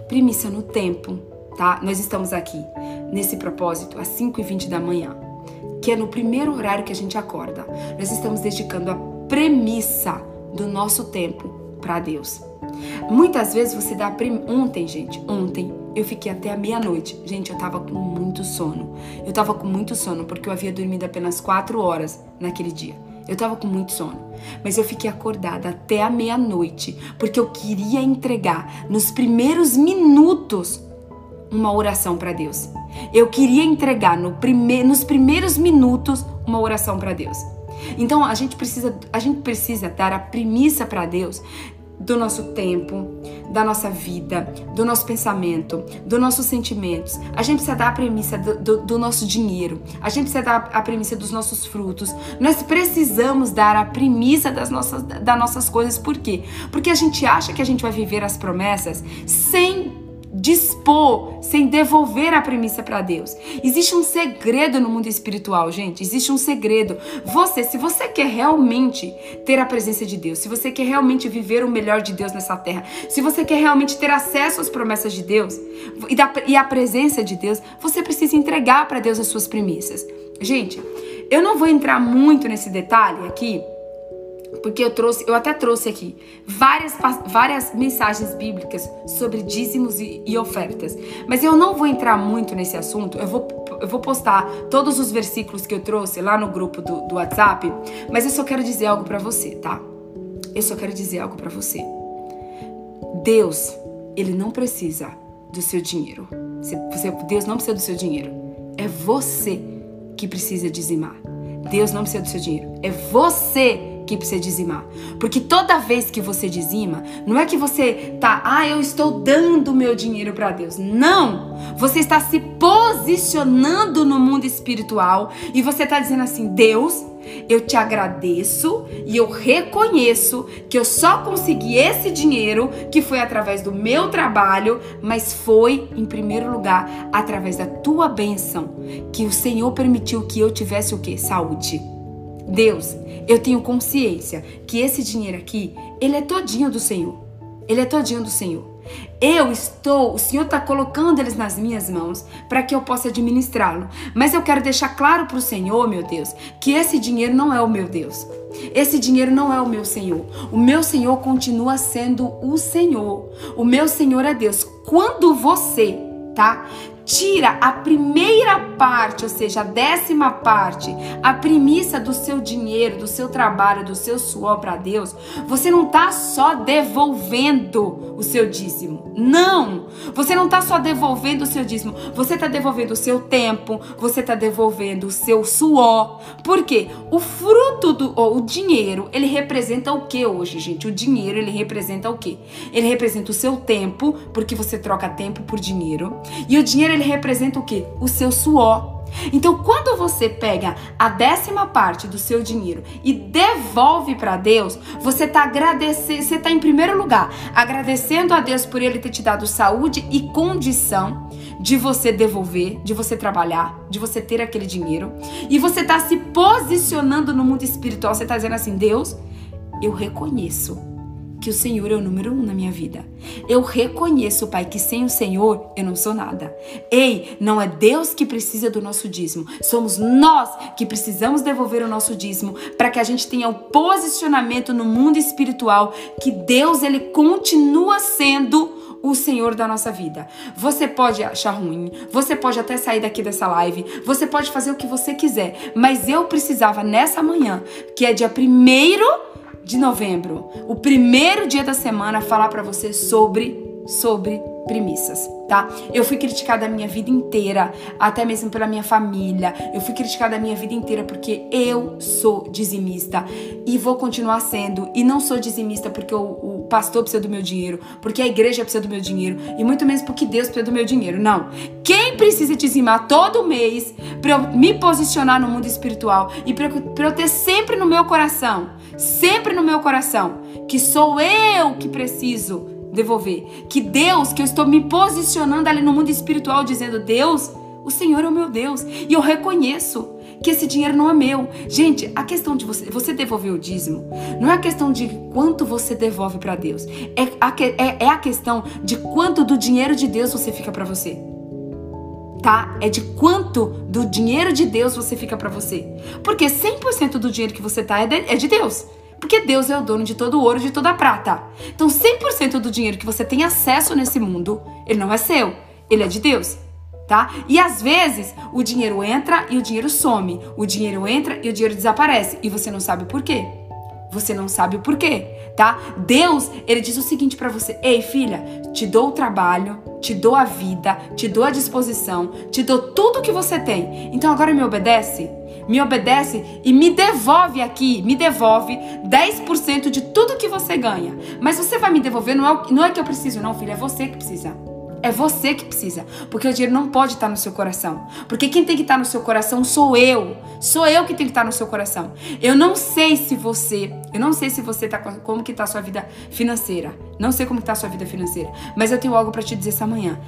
Premissa no tempo, tá? Nós estamos aqui nesse propósito às 5h20 da manhã, que é no primeiro horário que a gente acorda. Nós estamos dedicando a premissa do nosso tempo para Deus. Muitas vezes você dá prim... ontem, gente, ontem eu fiquei até a meia-noite. Gente, eu tava com muito sono. Eu tava com muito sono porque eu havia dormido apenas quatro horas naquele dia. Eu tava com muito sono, mas eu fiquei acordada até a meia-noite porque eu queria entregar nos primeiros minutos uma oração para Deus. Eu queria entregar no prime nos primeiros minutos uma oração para Deus. Então a gente precisa a gente precisa dar a premissa para Deus do nosso tempo, da nossa vida, do nosso pensamento, dos nossos sentimentos. A gente precisa dar a premissa do, do, do, nosso dinheiro. A gente precisa dar a premissa dos nossos frutos. Nós precisamos dar a premissa das nossas, das nossas coisas. Por quê? Porque a gente acha que a gente vai viver as promessas sem dispor, sem devolver a premissa para Deus. Existe um segredo no mundo espiritual, gente. Existe um segredo. Você, se você quer realmente ter a presença de Deus, se você quer realmente viver o melhor de Deus nessa terra, se você quer realmente ter acesso às promessas de Deus e, da, e a presença de Deus, você precisa entregar para Deus as suas premissas. Gente, eu não vou entrar muito nesse detalhe aqui porque eu trouxe, eu até trouxe aqui várias, várias mensagens bíblicas sobre dízimos e, e, ofertas. Mas eu não vou entrar muito nesse assunto. Eu vou, eu vou postar todos os versículos que eu trouxe lá no grupo do, do WhatsApp. Mas eu só quero dizer algo para você, tá? Eu só quero dizer algo para você. Deus, ele não precisa do seu dinheiro. Você, Deus não precisa do seu dinheiro. É você que precisa dizimar. Deus não precisa do seu dinheiro. É você que precisa dizimar. Porque toda vez que você dizima, não é que você tá, ah, eu estou dando meu dinheiro para Deus. Não! Você está se posicionando no mundo espiritual e você está dizendo assim: Deus, eu te agradeço e eu reconheço que eu só consegui esse dinheiro que foi através do meu trabalho, mas foi em primeiro lugar através da tua bênção que o Senhor permitiu que eu tivesse o que? Saúde. Deus, eu tenho consciência que esse dinheiro aqui, ele é todinho do Senhor. Ele é todinho do Senhor. Eu estou, o Senhor está colocando eles nas minhas mãos para que eu possa administrá-lo. Mas eu quero deixar claro para o Senhor, meu Deus, que esse dinheiro não é o meu Deus. Esse dinheiro não é o meu Senhor. O meu Senhor continua sendo o Senhor. O meu Senhor é Deus. Quando você, tá? Tira a primeira parte, ou seja, a décima parte, a premissa do seu dinheiro, do seu trabalho, do seu suor para Deus, você não está só devolvendo o seu dízimo. Não! Você não está só devolvendo o seu dízimo, você está devolvendo o seu tempo, você está devolvendo o seu suor. Por quê? O fruto do ou, o dinheiro, ele representa o que hoje, gente? O dinheiro, ele representa o que? Ele representa o seu tempo, porque você troca tempo por dinheiro. E o dinheiro, ele representa o que? O seu suor. Então, quando você pega a décima parte do seu dinheiro e devolve para Deus, você está agradecendo, você está em primeiro lugar agradecendo a Deus por Ele ter te dado saúde e condição de você devolver, de você trabalhar, de você ter aquele dinheiro. E você está se posicionando no mundo espiritual. Você está dizendo assim: Deus, eu reconheço que o Senhor é o número um na minha vida. Eu reconheço, Pai, que sem o Senhor eu não sou nada. Ei, não é Deus que precisa do nosso dízimo, somos nós que precisamos devolver o nosso dízimo para que a gente tenha o posicionamento no mundo espiritual que Deus ele continua sendo o Senhor da nossa vida. Você pode achar ruim, você pode até sair daqui dessa live, você pode fazer o que você quiser, mas eu precisava nessa manhã, que é dia primeiro de novembro, o primeiro dia da semana, falar para você sobre sobre premissas, tá? Eu fui criticada a minha vida inteira, até mesmo pela minha família. Eu fui criticada a minha vida inteira porque eu sou dizimista e vou continuar sendo. E não sou dizimista porque o, o pastor precisa do meu dinheiro, porque a igreja precisa do meu dinheiro e muito menos porque Deus precisa do meu dinheiro. Não. Quem precisa dizimar todo mês para eu me posicionar no mundo espiritual e para eu ter sempre no meu coração, sempre no meu coração, que sou eu que preciso devolver. Que Deus, que eu estou me posicionando ali no mundo espiritual, dizendo: Deus, o Senhor é o meu Deus. E eu reconheço que esse dinheiro não é meu. Gente, a questão de você, você devolver o dízimo não é a questão de quanto você devolve para Deus. É a, é, é a questão de quanto do dinheiro de Deus você fica para você. Tá? É de quanto do dinheiro de Deus você fica para você. Porque 100% do dinheiro que você tá é de, é de Deus. Porque Deus é o dono de todo o ouro e de toda a prata. Então, 100% do dinheiro que você tem acesso nesse mundo, ele não é seu, ele é de Deus tá? E às vezes o dinheiro entra e o dinheiro some, o dinheiro entra e o dinheiro desaparece e você não sabe o porquê. Você não sabe o porquê, tá? Deus, ele diz o seguinte para você: "Ei, filha, te dou o trabalho, te dou a vida, te dou a disposição, te dou tudo que você tem. Então agora me obedece?" Me obedece e me devolve aqui, me devolve 10% de tudo que você ganha. Mas você vai me devolver, não é, não é que eu preciso, não, filha, é você que precisa. É você que precisa, porque o dinheiro não pode estar no seu coração. Porque quem tem que estar no seu coração sou eu. Sou eu que tem que estar no seu coração. Eu não sei se você, eu não sei se você tá como que tá a sua vida financeira. Não sei como está a sua vida financeira, mas eu tenho algo para te dizer essa manhã.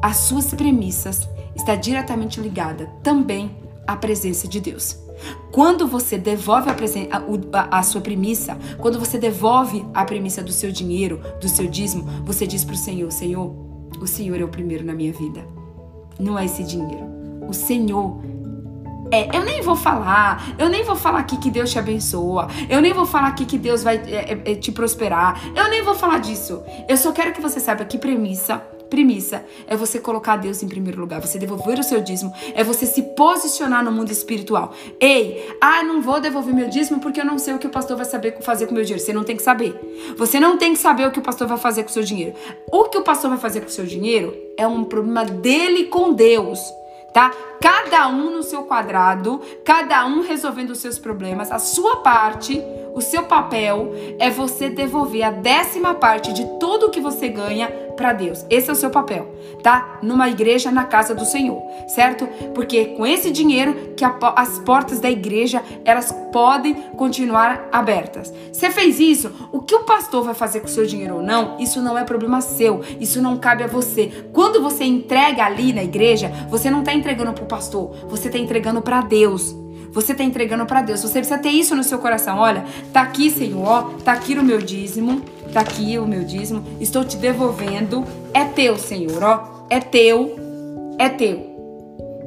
As suas premissas está diretamente ligada também à presença de Deus. Quando você devolve a, a, a, sua premissa, quando você devolve a premissa do seu dinheiro, do seu dízimo, você diz para o Senhor: Senhor, o Senhor é o primeiro na minha vida. Não é esse dinheiro. O Senhor é, eu nem vou falar, eu nem vou falar aqui que Deus te abençoa, eu nem vou falar aqui que Deus vai é, é, é te prosperar, eu nem vou falar disso. Eu só quero que você saiba que premissa Premissa é você colocar Deus em primeiro lugar, você devolver o seu dízimo, é você se posicionar no mundo espiritual. Ei, ah, não vou devolver meu dízimo porque eu não sei o que o pastor vai saber fazer com o meu dinheiro. Você não tem que saber. Você não tem que saber o que o pastor vai fazer com o seu dinheiro. O que o pastor vai fazer com o seu dinheiro é um problema dele com Deus tá? Cada um no seu quadrado, cada um resolvendo os seus problemas. A sua parte, o seu papel é você devolver a décima parte de tudo que você ganha para Deus. Esse é o seu papel, tá? Numa igreja na casa do Senhor, certo? Porque com esse dinheiro que a, as portas da igreja elas podem continuar abertas. Você fez isso? O que o pastor vai fazer com o seu dinheiro ou não? Isso não é problema seu. Isso não cabe a você. Quando você entrega ali na igreja, você não está entregando para o pastor, você está entregando para Deus. Você está entregando para Deus. Você precisa ter isso no seu coração. Olha, tá aqui, Senhor, tá aqui no meu dízimo, tá aqui o meu dízimo. Estou te devolvendo. É teu, Senhor, ó. É teu. É teu.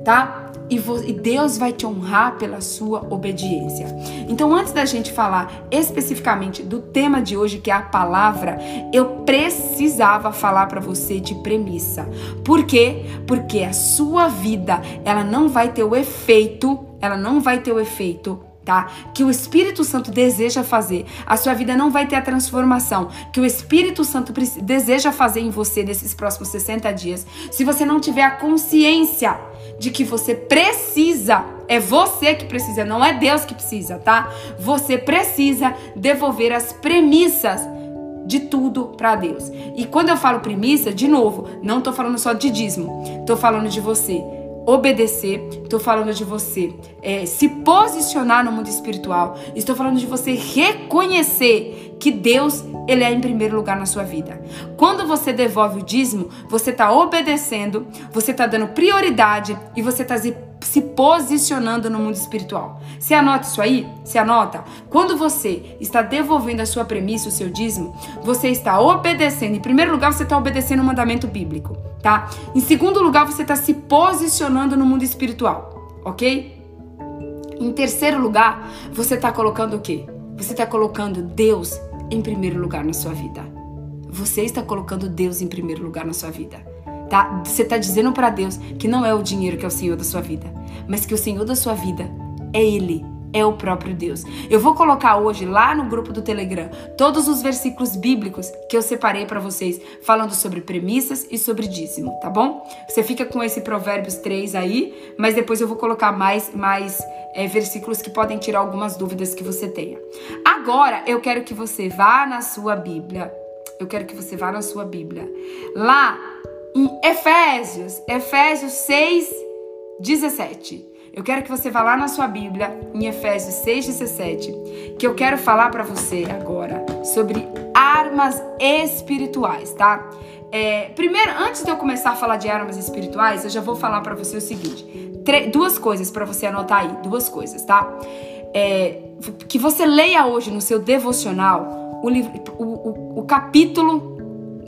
Tá? E, Deus vai te honrar pela sua obediência. Então, antes da gente falar especificamente do tema de hoje, que é a palavra, eu precisava falar para você de premissa. Por quê? Porque a sua vida, ela não vai ter o efeito ela não vai ter o efeito Tá? Que o Espírito Santo deseja fazer. A sua vida não vai ter a transformação que o Espírito Santo deseja fazer em você nesses próximos 60 dias. Se você não tiver a consciência de que você precisa, é você que precisa, não é Deus que precisa, tá? Você precisa devolver as premissas de tudo para Deus. E quando eu falo premissa, de novo, não tô falando só de dízimo, tô falando de você obedecer, estou falando de você é, se posicionar no mundo espiritual, estou falando de você reconhecer que Deus ele é em primeiro lugar na sua vida. Quando você devolve o dízimo, você está obedecendo, você está dando prioridade e você está se, se posicionando no mundo espiritual. Você anota isso aí? Se anota? Quando você está devolvendo a sua premissa, o seu dízimo, você está obedecendo. Em primeiro lugar, você está obedecendo o mandamento bíblico tá? Em segundo lugar, você está se posicionando no mundo espiritual, ok? Em terceiro lugar, você está colocando o quê? Você está colocando Deus em primeiro lugar na sua vida. Você está colocando Deus em primeiro lugar na sua vida. Tá? Você está dizendo para Deus que não é o dinheiro que é o Senhor da sua vida, mas que o Senhor da sua vida é Ele é o próprio Deus. Eu vou colocar hoje lá no grupo do Telegram todos os versículos bíblicos que eu separei para vocês, falando sobre premissas e sobre dízimo, tá bom? Você fica com esse Provérbios 3 aí, mas depois eu vou colocar mais, mais é, versículos que podem tirar algumas dúvidas que você tenha. Agora eu quero que você vá na sua Bíblia. Eu quero que você vá na sua Bíblia. Lá em Efésios, Efésios 6, 17. Eu quero que você vá lá na sua Bíblia, em Efésios 6,17, que eu quero falar para você agora sobre armas espirituais, tá? É, primeiro, antes de eu começar a falar de armas espirituais, eu já vou falar para você o seguinte: duas coisas para você anotar aí, duas coisas, tá? É, que você leia hoje no seu devocional o, livro, o, o, o capítulo,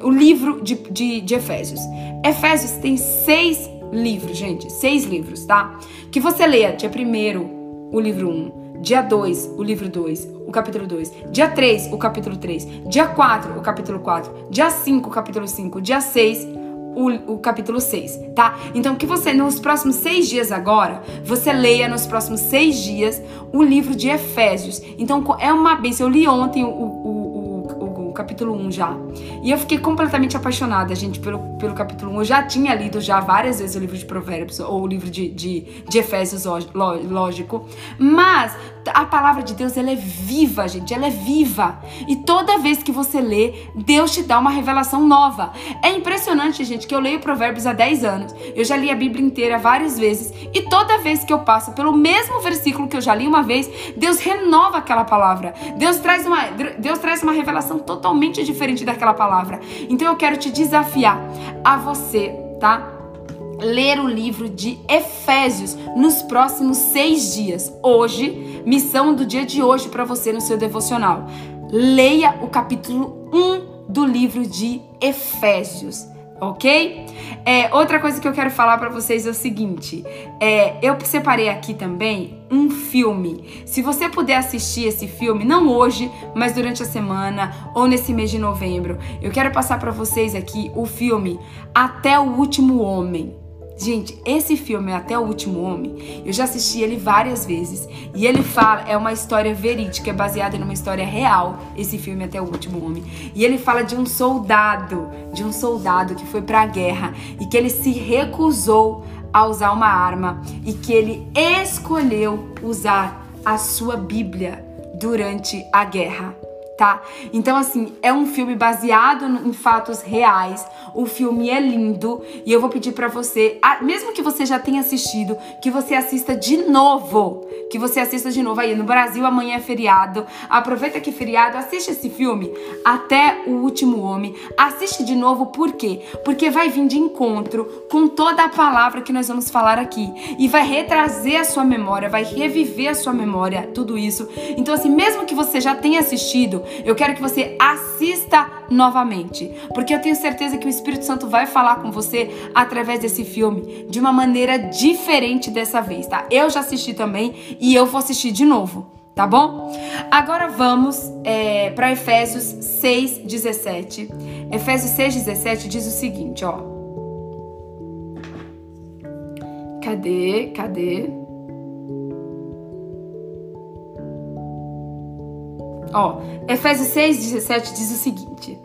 o livro de, de, de Efésios. Efésios tem seis livros, gente, seis livros, tá? Que você leia dia primeiro o livro 1, um, dia 2, o livro 2, o capítulo 2, dia 3, o capítulo 3, dia 4, o capítulo 4, dia 5, o capítulo 5, dia 6, o, o, capítulo 6, tá? Então, que você, nos próximos seis dias agora, você leia nos próximos seis dias o livro de Efésios. Então, é uma bênção. Eu li ontem o, o capítulo 1 já. E eu fiquei completamente apaixonada, gente, pelo, pelo capítulo 1. Eu já tinha lido já várias vezes o livro de Provérbios, ou o livro de, de, de Efésios, lógico. Mas a palavra de Deus, ela é viva, gente, ela é viva. E toda vez que você lê, Deus te dá uma revelação nova. É impressionante, gente, que eu leio Provérbios há 10 anos. Eu já li a Bíblia inteira várias vezes. E toda vez que eu passo pelo mesmo versículo que eu já li uma vez, Deus renova aquela palavra. Deus traz uma, Deus traz uma revelação totalmente totalmente diferente daquela palavra. Então eu quero te desafiar a você, tá? Ler o livro de Efésios nos próximos seis dias. Hoje, missão do dia de hoje para você no seu devocional. Leia o capítulo 1 do livro de Efésios ok? É, outra coisa que eu quero falar para vocês é o seguinte: é, eu separei aqui também um filme. Se você puder assistir esse filme, não hoje, mas durante a semana ou nesse mês de novembro, eu quero passar para vocês aqui o filme Até o Último Homem. Gente, esse filme Até o Último Homem, eu já assisti ele várias vezes e ele fala, é uma história verídica, é baseada numa história real, esse filme Até o Último Homem. E ele fala de um soldado, de um soldado que foi para a guerra e que ele se recusou a usar uma arma e que ele escolheu usar a sua Bíblia durante a guerra tá? Então, assim, é um filme baseado em fatos reais. O filme é lindo e eu vou pedir para você, mesmo que você já tenha assistido, que você assista de novo. Que você assista de novo aí. No Brasil, amanhã é feriado. Aproveita que é feriado, assiste esse filme até o último homem. Assiste de novo, por quê? Porque vai vir de encontro com toda a palavra que nós vamos falar aqui. E vai retrazer a sua memória, vai reviver a sua memória, tudo isso. Então, assim, mesmo que você já tenha assistido, eu quero que você assista novamente, porque eu tenho certeza que o Espírito Santo vai falar com você através desse filme de uma maneira diferente dessa vez, tá? Eu já assisti também e eu vou assistir de novo tá bom? Agora vamos é, para Efésios 6,17. Efésios 6,17 diz o seguinte, ó. Cadê? Cadê? Ó, Efésios 6, 17 diz o seguinte: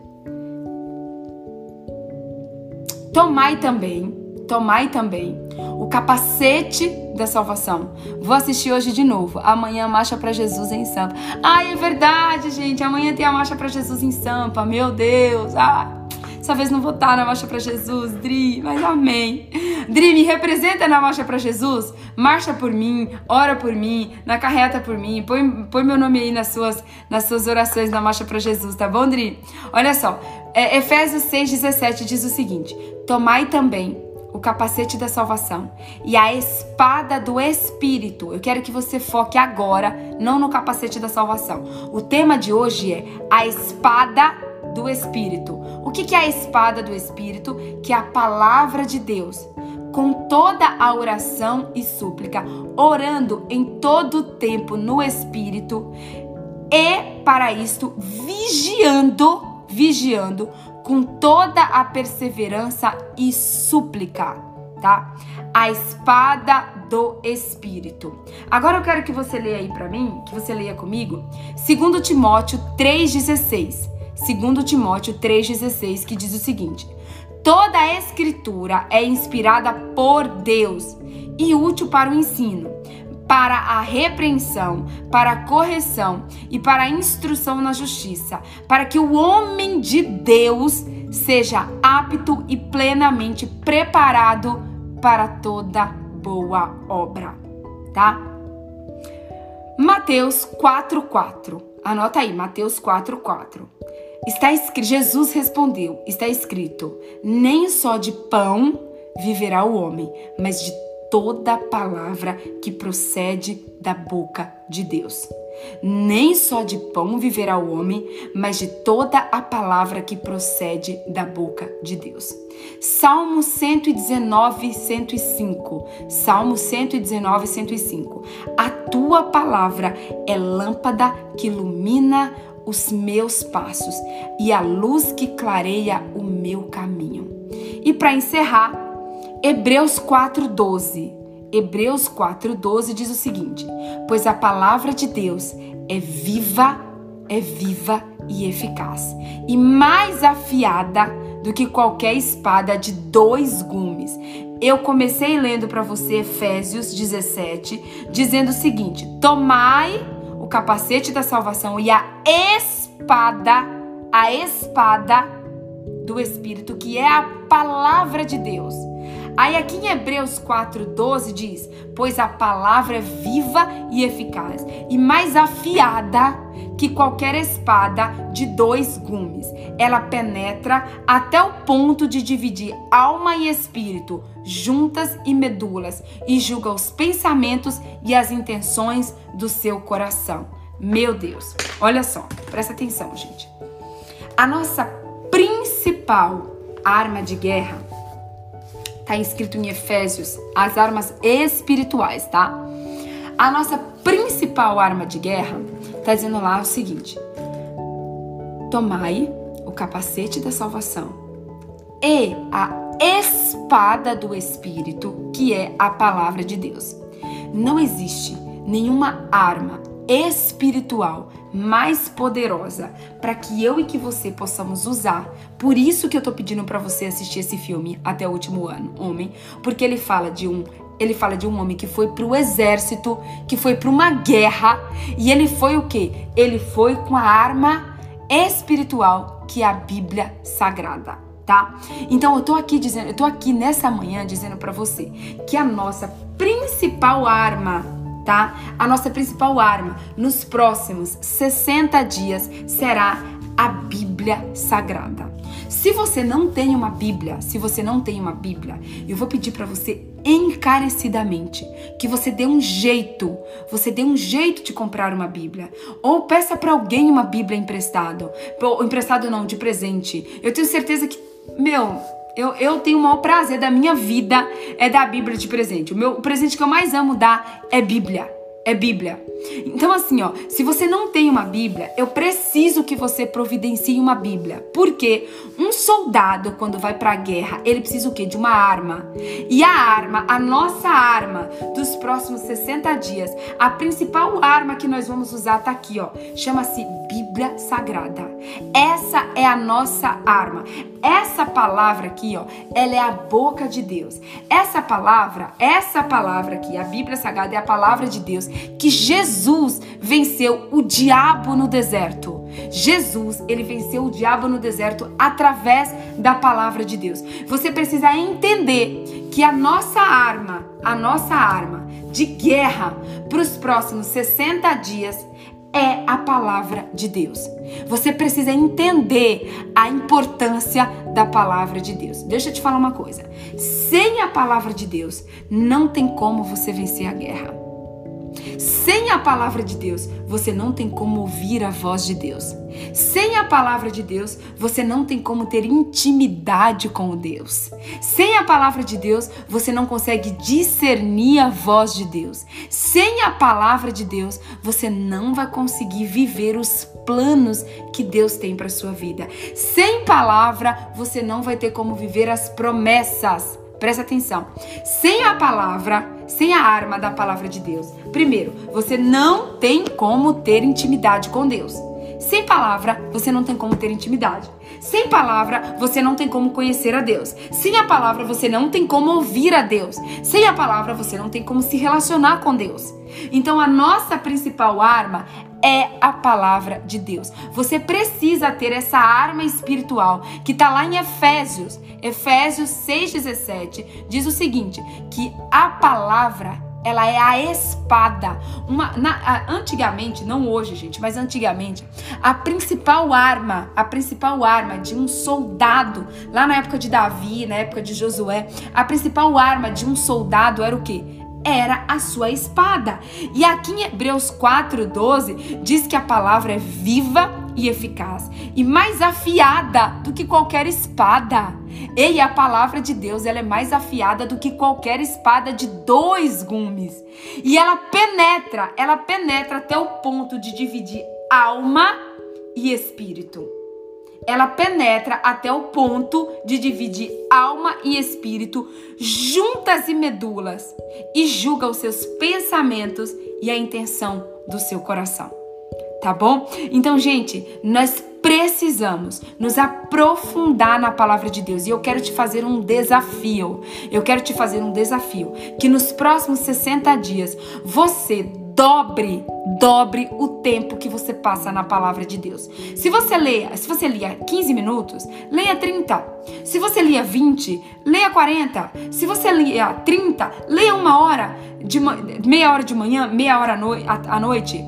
Tomai também, tomai também o capacete da salvação. Vou assistir hoje de novo. Amanhã marcha para Jesus em Sampa. Ai, é verdade, gente. Amanhã tem a marcha para Jesus em Sampa. Meu Deus. Ah. Dessa vez não vou estar na marcha para Jesus, Dri, mas amém. Dri, me representa na marcha para Jesus? Marcha por mim, ora por mim, na carreta por mim, põe, põe meu nome aí nas suas, nas suas orações na marcha para Jesus, tá bom, Dri? Olha só, é, Efésios 6,17 diz o seguinte: Tomai também o capacete da salvação e a espada do Espírito. Eu quero que você foque agora, não no capacete da salvação. O tema de hoje é a espada do Espírito. O que é a espada do Espírito? Que é a palavra de Deus. Com toda a oração e súplica, orando em todo o tempo no Espírito, e para isto vigiando, vigiando com toda a perseverança e súplica, tá? A espada do Espírito. Agora eu quero que você leia aí para mim, que você leia comigo, 2 Timóteo 3,16. 2 Timóteo 3,16, que diz o seguinte: Toda a escritura é inspirada por Deus e útil para o ensino, para a repreensão, para a correção e para a instrução na justiça, para que o homem de Deus seja apto e plenamente preparado para toda boa obra, tá? Mateus 4:4. Anota aí, Mateus 4:4. Está escrito, Jesus respondeu: Está escrito: Nem só de pão viverá o homem, mas de toda palavra que procede da boca de Deus. Nem só de pão viverá o homem, mas de toda a palavra que procede da boca de Deus. Salmo 119, 105. Salmo 119, 105. A tua palavra é lâmpada que ilumina os meus passos e a luz que clareia o meu caminho. E para encerrar, Hebreus 4:12. Hebreus 4:12 diz o seguinte: Pois a palavra de Deus é viva, é viva e eficaz, e mais afiada do que qualquer espada de dois gumes. Eu comecei lendo para você Efésios 17, dizendo o seguinte: Tomai o capacete da salvação e a espada, a espada do Espírito, que é a palavra de Deus. Aí aqui em Hebreus 4:12 diz: "Pois a palavra é viva e eficaz, e mais afiada que qualquer espada de dois gumes. Ela penetra até o ponto de dividir alma e espírito, juntas e medulas, e julga os pensamentos e as intenções do seu coração." Meu Deus. Olha só, presta atenção, gente. A nossa principal arma de guerra Está escrito em Efésios, as armas espirituais, tá? A nossa principal arma de guerra está dizendo lá o seguinte: Tomai o capacete da salvação e a espada do Espírito, que é a palavra de Deus. Não existe nenhuma arma espiritual mais poderosa para que eu e que você possamos usar. Por isso que eu tô pedindo para você assistir esse filme até o último ano, homem, porque ele fala de um ele fala de um homem que foi pro exército, que foi para uma guerra, e ele foi o quê? Ele foi com a arma espiritual que é a Bíblia Sagrada, tá? Então eu tô aqui dizendo, eu tô aqui nessa manhã dizendo para você que a nossa principal arma tá? A nossa principal arma nos próximos 60 dias será a Bíblia Sagrada. Se você não tem uma Bíblia, se você não tem uma Bíblia, eu vou pedir para você encarecidamente que você dê um jeito, você dê um jeito de comprar uma Bíblia, ou peça para alguém uma Bíblia emprestado, ou emprestado não, de presente. Eu tenho certeza que, meu, eu, eu tenho o maior prazer da minha vida é dar a Bíblia de presente. O, meu, o presente que eu mais amo dar é Bíblia é Bíblia. Então, assim, ó, se você não tem uma Bíblia, eu preciso que você providencie uma Bíblia. Porque um soldado, quando vai pra guerra, ele precisa o quê? De uma arma. E a arma, a nossa arma dos próximos 60 dias, a principal arma que nós vamos usar tá aqui, ó. Chama-se Bíblia Sagrada. Essa é a nossa arma. Essa palavra aqui, ó, ela é a boca de Deus. Essa palavra, essa palavra aqui, a Bíblia Sagrada é a palavra de Deus que Jesus venceu o diabo no deserto. Jesus, ele venceu o diabo no deserto através da palavra de Deus. Você precisa entender que a nossa arma, a nossa arma de guerra para os próximos 60 dias é a palavra de Deus. Você precisa entender a importância da palavra de Deus. Deixa eu te falar uma coisa: sem a palavra de Deus, não tem como você vencer a guerra. Sem a palavra de Deus, você não tem como ouvir a voz de Deus. Sem a palavra de Deus, você não tem como ter intimidade com Deus. Sem a palavra de Deus, você não consegue discernir a voz de Deus. Sem a palavra de Deus, você não vai conseguir viver os planos que Deus tem para sua vida. Sem palavra, você não vai ter como viver as promessas Presta atenção. Sem a palavra, sem a arma da palavra de Deus, primeiro, você não tem como ter intimidade com Deus. Sem palavra, você não tem como ter intimidade. Sem palavra, você não tem como conhecer a Deus. Sem a palavra, você não tem como ouvir a Deus. Sem a palavra, você não tem como se relacionar com Deus. Então, a nossa principal arma é a palavra de Deus. Você precisa ter essa arma espiritual que está lá em Efésios. Efésios 6,17 diz o seguinte: que a palavra ela é a espada. Uma, na, antigamente, não hoje, gente, mas antigamente, a principal arma, a principal arma de um soldado, lá na época de Davi, na época de Josué, a principal arma de um soldado era o quê? Era a sua espada. E aqui em Hebreus 4:12 diz que a palavra é viva e eficaz e mais afiada do que qualquer espada. E a palavra de Deus ela é mais afiada do que qualquer espada de dois gumes. E ela penetra, ela penetra até o ponto de dividir alma e espírito. Ela penetra até o ponto de dividir alma e espírito, juntas e medulas, e julga os seus pensamentos e a intenção do seu coração tá bom? Então, gente, nós precisamos nos aprofundar na palavra de Deus. E eu quero te fazer um desafio. Eu quero te fazer um desafio que nos próximos 60 dias você dobre, dobre o tempo que você passa na palavra de Deus. Se você leia, se você lia 15 minutos, leia 30. Se você lia 20, leia 40. Se você lia 30, leia uma hora, de meia hora de manhã, meia hora à noite,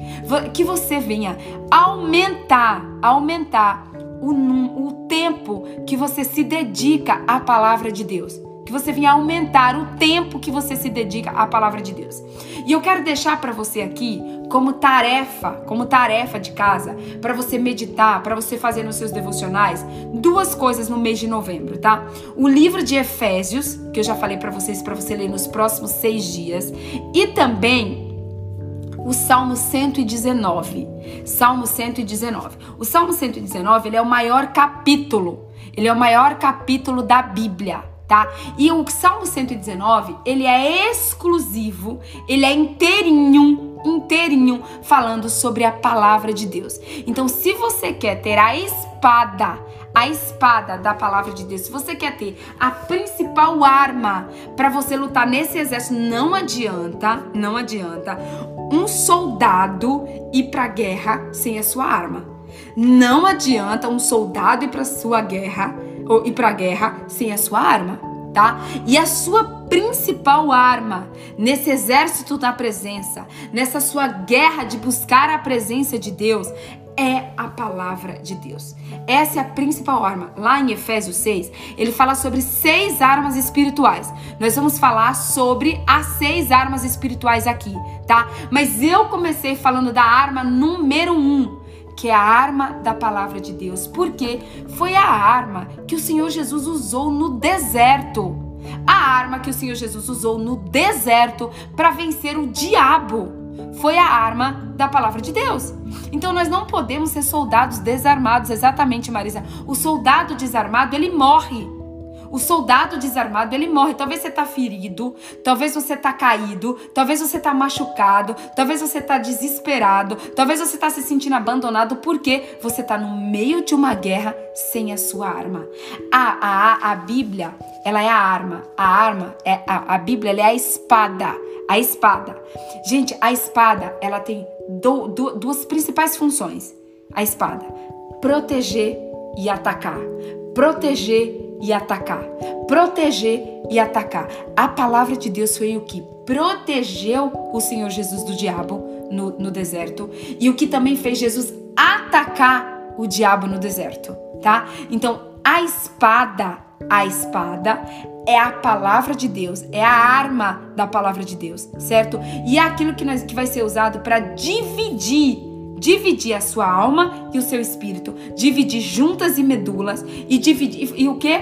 que você venha aumentar, aumentar o, o tempo que você se dedica à palavra de Deus que você venha aumentar o tempo que você se dedica à palavra de Deus. E eu quero deixar para você aqui como tarefa, como tarefa de casa, para você meditar, para você fazer nos seus devocionais, duas coisas no mês de novembro, tá? O livro de Efésios, que eu já falei para vocês para você ler nos próximos seis dias, e também o Salmo 119. Salmo 119. O Salmo 119 ele é o maior capítulo. Ele é o maior capítulo da Bíblia tá? E o Salmo 119, ele é exclusivo, ele é inteirinho, inteirinho falando sobre a palavra de Deus. Então, se você quer ter a espada, a espada da palavra de Deus, se você quer ter a principal arma para você lutar nesse exército, não adianta, não adianta um soldado ir para guerra sem a sua arma. Não adianta um soldado ir para sua guerra ou ir para a guerra sem a sua arma, tá? E a sua principal arma nesse exército da presença, nessa sua guerra de buscar a presença de Deus, é a palavra de Deus. Essa é a principal arma. Lá em Efésios 6, ele fala sobre seis armas espirituais. Nós vamos falar sobre as seis armas espirituais aqui, tá? Mas eu comecei falando da arma número um, que é a arma da palavra de Deus, porque foi a arma que o Senhor Jesus usou no deserto. A arma que o Senhor Jesus usou no deserto para vencer o diabo foi a arma da palavra de Deus. Então nós não podemos ser soldados desarmados, exatamente, Marisa. O soldado desarmado, ele morre. O soldado desarmado, ele morre. Talvez você tá ferido, talvez você tá caído, talvez você tá machucado, talvez você tá desesperado, talvez você tá se sentindo abandonado porque você tá no meio de uma guerra sem a sua arma. A, a, a Bíblia, ela é a arma. A arma, é a, a Bíblia, ela é a espada. A espada. Gente, a espada, ela tem do, do, duas principais funções. A espada, proteger e atacar. Proteger e atacar. Proteger e atacar. A palavra de Deus foi o que protegeu o Senhor Jesus do diabo no, no deserto e o que também fez Jesus atacar o diabo no deserto, tá? Então, a espada, a espada é a palavra de Deus, é a arma da palavra de Deus, certo? E é aquilo que, nós, que vai ser usado para dividir dividir a sua alma e o seu espírito, dividir juntas e medulas e dividir e, o que?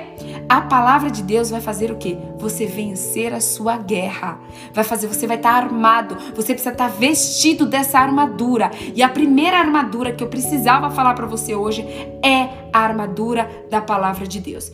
A palavra de Deus vai fazer o que? Você vencer a sua guerra. Vai fazer, você vai estar tá armado, você precisa estar tá vestido dessa armadura. E a primeira armadura que eu precisava falar para você hoje é a armadura da palavra de Deus.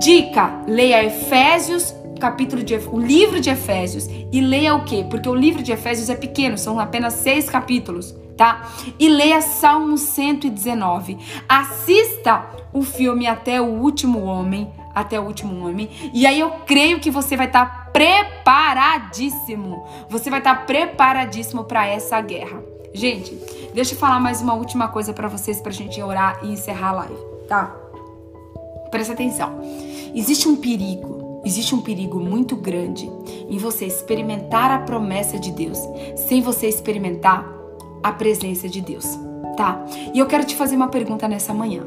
Dica: leia Efésios capítulo de o livro de Efésios e leia o quê? Porque o livro de Efésios é pequeno, são apenas seis capítulos tá? E leia Salmo 119. Assista o filme Até o Último Homem, até o último homem. E aí eu creio que você vai estar tá preparadíssimo. Você vai estar tá preparadíssimo para essa guerra. Gente, deixa eu falar mais uma última coisa para vocês pra gente orar e encerrar a live, tá? Presta atenção. Existe um perigo, existe um perigo muito grande em você experimentar a promessa de Deus sem você experimentar a presença de Deus, tá? E eu quero te fazer uma pergunta nessa manhã.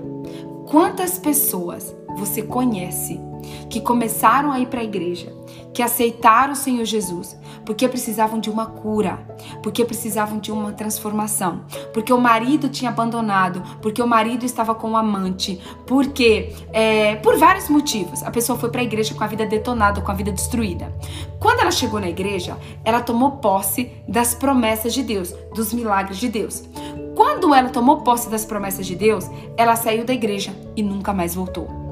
Quantas pessoas você conhece que começaram a ir para a igreja, que aceitaram o Senhor Jesus, porque precisavam de uma cura, porque precisavam de uma transformação, porque o marido tinha abandonado, porque o marido estava com um amante, porque é, por vários motivos a pessoa foi para a igreja com a vida detonada, com a vida destruída. Quando ela chegou na igreja, ela tomou posse das promessas de Deus, dos milagres de Deus. Quando ela tomou posse das promessas de Deus, ela saiu da igreja e nunca mais voltou.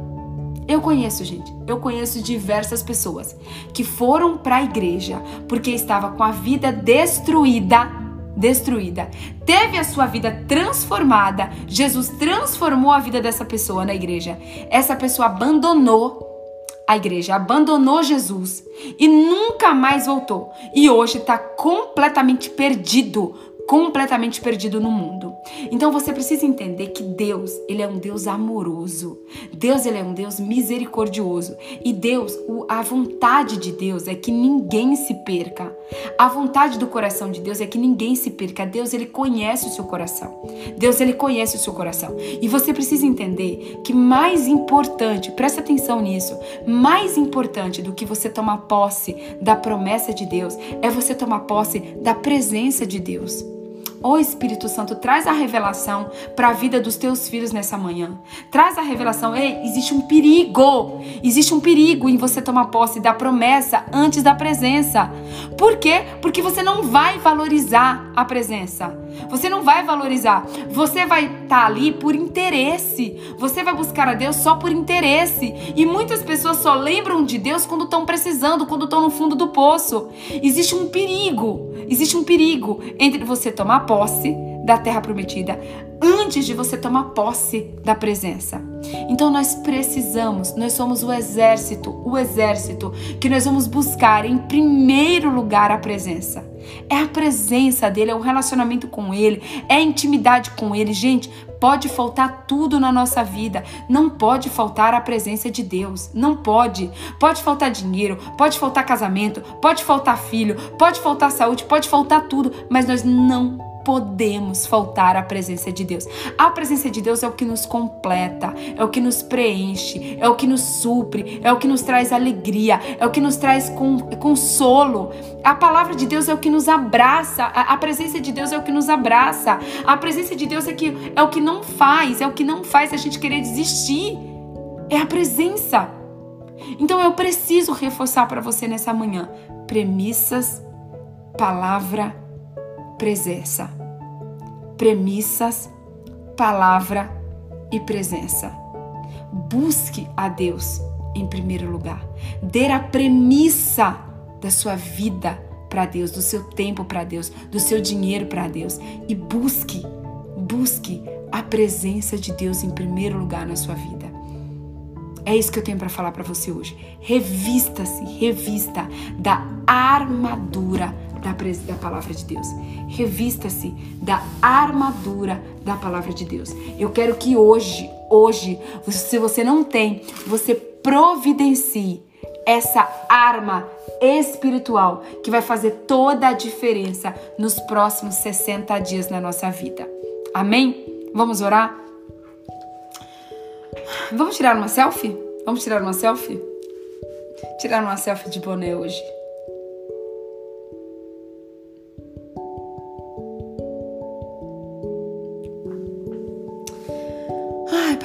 Eu conheço, gente, eu conheço diversas pessoas que foram para a igreja porque estava com a vida destruída, destruída. Teve a sua vida transformada. Jesus transformou a vida dessa pessoa na igreja. Essa pessoa abandonou a igreja, abandonou Jesus e nunca mais voltou. E hoje está completamente perdido completamente perdido no mundo. Então você precisa entender que Deus, ele é um Deus amoroso. Deus, ele é um Deus misericordioso. E Deus, a vontade de Deus é que ninguém se perca. A vontade do coração de Deus é que ninguém se perca. Deus, ele conhece o seu coração. Deus, ele conhece o seu coração. E você precisa entender que mais importante, presta atenção nisso, mais importante do que você tomar posse da promessa de Deus é você tomar posse da presença de Deus. Ó oh, Espírito Santo, traz a revelação para a vida dos teus filhos nessa manhã. Traz a revelação. Ei, existe um perigo. Existe um perigo em você tomar posse da promessa antes da presença. Por quê? Porque você não vai valorizar a presença. Você não vai valorizar. Você vai estar tá ali por interesse. Você vai buscar a Deus só por interesse. E muitas pessoas só lembram de Deus quando estão precisando, quando estão no fundo do poço. Existe um perigo. Existe um perigo entre você tomar posse da terra prometida antes de você tomar posse da presença. Então nós precisamos, nós somos o exército, o exército que nós vamos buscar em primeiro lugar a presença. É a presença dele, é o relacionamento com ele, é a intimidade com ele. Gente, pode faltar tudo na nossa vida, não pode faltar a presença de Deus. Não pode. Pode faltar dinheiro, pode faltar casamento, pode faltar filho, pode faltar saúde, pode faltar tudo, mas nós não podemos faltar à presença de Deus. A presença de Deus é o que nos completa, é o que nos preenche, é o que nos supre, é o que nos traz alegria, é o que nos traz consolo. A palavra de Deus é o que nos abraça, a, presença de Deus é o que nos abraça. A presença de Deus é, que, é o que não faz, é o que não faz a gente querer desistir. É a presença. Então eu preciso reforçar para você nessa manhã premissas, palavra, presença premissas, palavra e presença. Busque a Deus em primeiro lugar. Dê a premissa da sua vida para Deus, do seu tempo para Deus, do seu dinheiro para Deus e busque, busque a presença de Deus em primeiro lugar na sua vida. É isso que eu tenho para falar para você hoje. Revista-se, revista da armadura da, da palavra de Deus. Revista-se da armadura da palavra de Deus. Eu quero que hoje, hoje, se você não tem, você providencie essa arma espiritual que vai fazer toda a diferença nos próximos 60 dias na nossa vida. Amém? Vamos orar? Vamos tirar uma selfie? Vamos tirar uma selfie? Tirar uma selfie de boné hoje.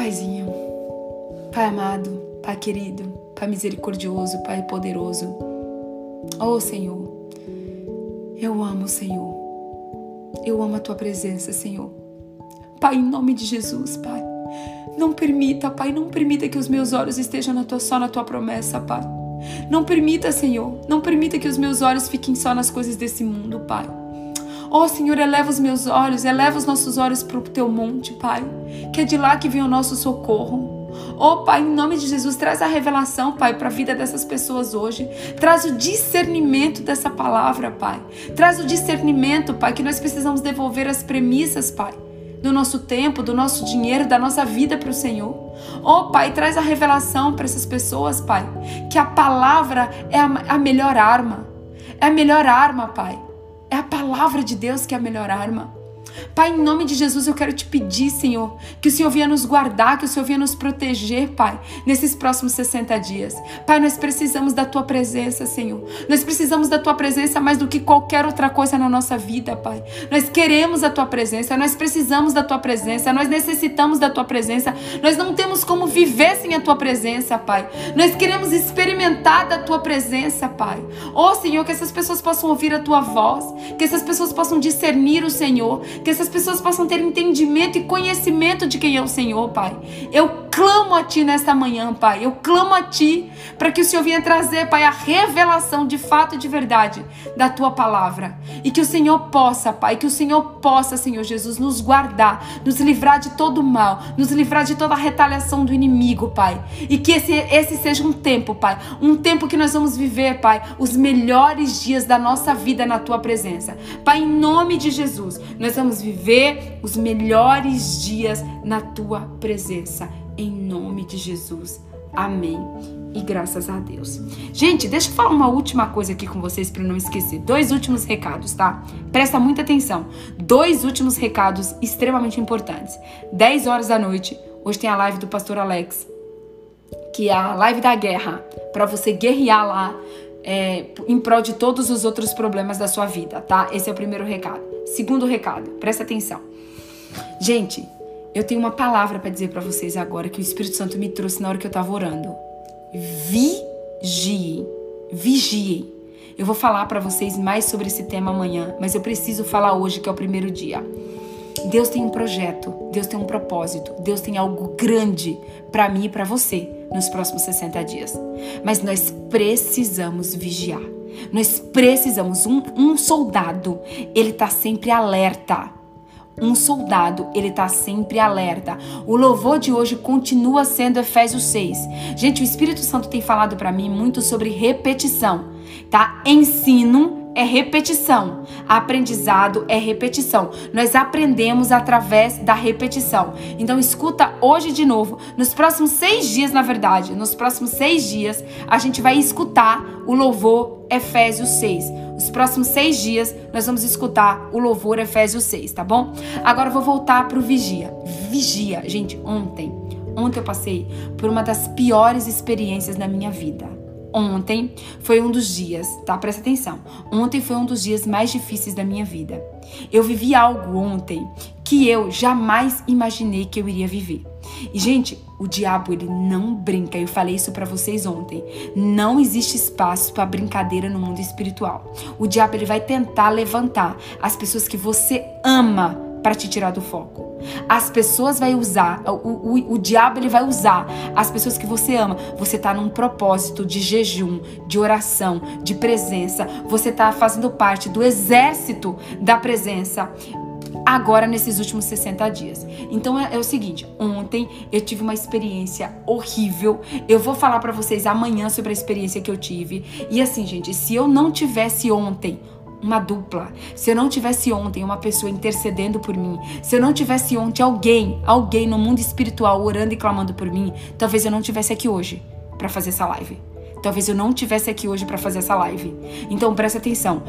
Paizinho, Pai amado, Pai querido, Pai misericordioso, Pai poderoso. Oh Senhor, eu amo, Senhor. Eu amo a tua presença, Senhor. Pai, em nome de Jesus, Pai. Não permita, Pai, não permita que os meus olhos estejam na tua, só na tua promessa, Pai. Não permita, Senhor, não permita que os meus olhos fiquem só nas coisas desse mundo, Pai. Oh Senhor, eleva os meus olhos, eleva os nossos olhos para o teu monte, Pai, que é de lá que vem o nosso socorro. Oh, Pai, em nome de Jesus, traz a revelação, Pai, para a vida dessas pessoas hoje. Traz o discernimento dessa palavra, Pai. Traz o discernimento, Pai, que nós precisamos devolver as premissas, Pai do nosso tempo, do nosso dinheiro, da nossa vida para o Senhor. Oh, Pai, traz a revelação para essas pessoas, Pai, que a palavra é a, melhor arma. É a melhor arma, Pai. É a palavra de Deus que é a melhor arma. Pai, em nome de Jesus, eu quero te pedir, Senhor, que o Senhor venha nos guardar, que o Senhor venha nos proteger, Pai, nesses próximos 60 dias. Pai, nós precisamos da tua presença, Senhor. Nós precisamos da tua presença mais do que qualquer outra coisa na nossa vida, Pai. Nós queremos a tua presença, nós precisamos da tua presença, nós necessitamos da tua presença. Nós não temos como viver sem a tua presença, Pai. Nós queremos experimentar da tua presença, Pai. Oh, Senhor, que essas pessoas possam ouvir a tua voz, que essas pessoas possam discernir o Senhor, que essas pessoas possam ter entendimento e conhecimento de quem é o Senhor, Pai. Eu clamo a Ti nesta manhã, Pai. Eu clamo a Ti para que o Senhor venha trazer, Pai, a revelação de fato e de verdade da Tua palavra. E que o Senhor possa, Pai, que o Senhor possa, Senhor Jesus, nos guardar, nos livrar de todo mal, nos livrar de toda a retaliação do inimigo, Pai. E que esse, esse seja um tempo, Pai, um tempo que nós vamos viver, Pai, os melhores dias da nossa vida na Tua presença. Pai, em nome de Jesus, nós vamos viver os melhores dias na tua presença. Em nome de Jesus. Amém. E graças a Deus. Gente, deixa eu falar uma última coisa aqui com vocês para não esquecer. Dois últimos recados, tá? Presta muita atenção. Dois últimos recados extremamente importantes. 10 horas da noite, hoje tem a live do pastor Alex, que é a live da guerra, para você guerrear lá é, em prol de todos os outros problemas da sua vida, tá? Esse é o primeiro recado. Segundo recado, presta atenção. Gente, eu tenho uma palavra para dizer para vocês agora que o Espírito Santo me trouxe na hora que eu estava orando. Vigiem, vigiem. Eu vou falar para vocês mais sobre esse tema amanhã, mas eu preciso falar hoje que é o primeiro dia. Deus tem um projeto, Deus tem um propósito, Deus tem algo grande para mim e para você nos próximos 60 dias. Mas nós precisamos vigiar. Nós precisamos um, um soldado, ele tá sempre alerta. Um soldado, ele tá sempre alerta. O louvor de hoje continua sendo Efésios 6. Gente, o Espírito Santo tem falado para mim muito sobre repetição, tá? Ensino é repetição. Aprendizado é repetição. Nós aprendemos através da repetição. Então, escuta hoje de novo. Nos próximos seis dias, na verdade, nos próximos seis dias, a gente vai escutar o louvor Efésios 6. Os próximos seis dias, nós vamos escutar o louvor Efésios 6, tá bom? Agora eu vou voltar pro vigia. Vigia. Gente, ontem, ontem eu passei por uma das piores experiências na minha vida Ontem foi um dos dias, tá? Presta atenção. Ontem foi um dos dias mais difíceis da minha vida. Eu vivi algo ontem que eu jamais imaginei que eu iria viver. E gente, o diabo ele não brinca. Eu falei isso para vocês ontem. Não existe espaço para brincadeira no mundo espiritual. O diabo ele vai tentar levantar as pessoas que você ama para te tirar do foco. As pessoas vai usar, o, o, o diabo ele vai usar as pessoas que você ama. Você tá num propósito de jejum, de oração, de presença. Você tá fazendo parte do exército da presença agora nesses últimos 60 dias. Então é, é, o seguinte, ontem eu tive uma experiência horrível. Eu vou falar para vocês amanhã sobre a experiência que eu tive. E assim, gente, se eu não tivesse ontem uma dupla. Se eu não tivesse ontem uma pessoa intercedendo por mim, se eu não tivesse ontem alguém, alguém no mundo espiritual orando e clamando por mim, talvez eu não tivesse aqui hoje para fazer essa live. Talvez eu não tivesse aqui hoje para fazer essa live. Então presta atenção.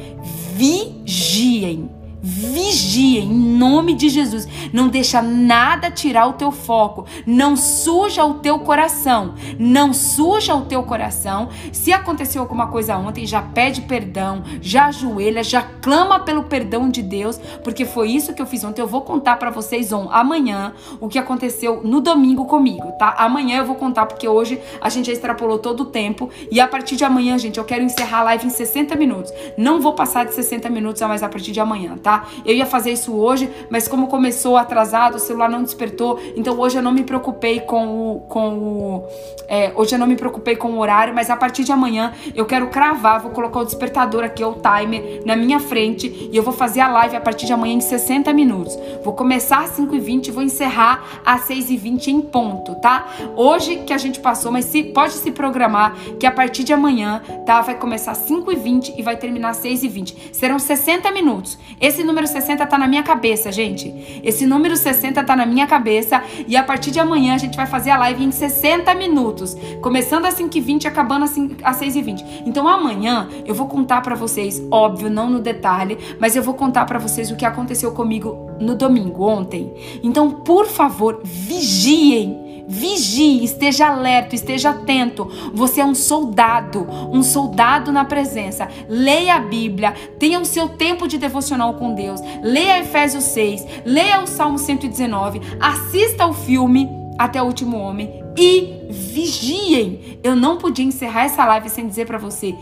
Vigiem Vigia em nome de Jesus. Não deixa nada tirar o teu foco. Não suja o teu coração. Não suja o teu coração. Se aconteceu alguma coisa ontem, já pede perdão, já ajoelha, já clama pelo perdão de Deus, porque foi isso que eu fiz ontem. Eu vou contar para vocês on, amanhã o que aconteceu no domingo comigo, tá? Amanhã eu vou contar porque hoje a gente já extrapolou todo o tempo e a partir de amanhã, gente, eu quero encerrar a live em 60 minutos. Não vou passar de 60 minutos, mas a partir de amanhã, tá? Eu ia fazer isso hoje, mas como começou atrasado, o celular não despertou, então hoje eu não me preocupei com o. Com o é, hoje eu não me preocupei com o horário, mas a partir de amanhã eu quero cravar, vou colocar o despertador aqui, o timer, na minha frente e eu vou fazer a live a partir de amanhã em 60 minutos. Vou começar às 5h20 e vou encerrar às 6h20 em ponto, tá? Hoje que a gente passou, mas se, pode se programar que a partir de amanhã, tá? Vai começar às 5h20 e vai terminar às 6h20. Serão 60 minutos. Esse número 60 tá na minha cabeça, gente. Esse número 60 tá na minha cabeça e a partir de amanhã a gente vai fazer a live em 60 minutos, começando às 5h20 e acabando às 6h20. Então amanhã eu vou contar para vocês, óbvio, não no detalhe, mas eu vou contar para vocês o que aconteceu comigo no domingo, ontem. Então, por favor, vigiem. Vigie, esteja alerta, esteja atento. Você é um soldado, um soldado na presença. Leia a Bíblia, tenha o seu tempo de devocional com Deus. Leia Efésios 6, leia o Salmo 119, assista o filme Até o Último Homem e vigiem. Eu não podia encerrar essa live sem dizer para você: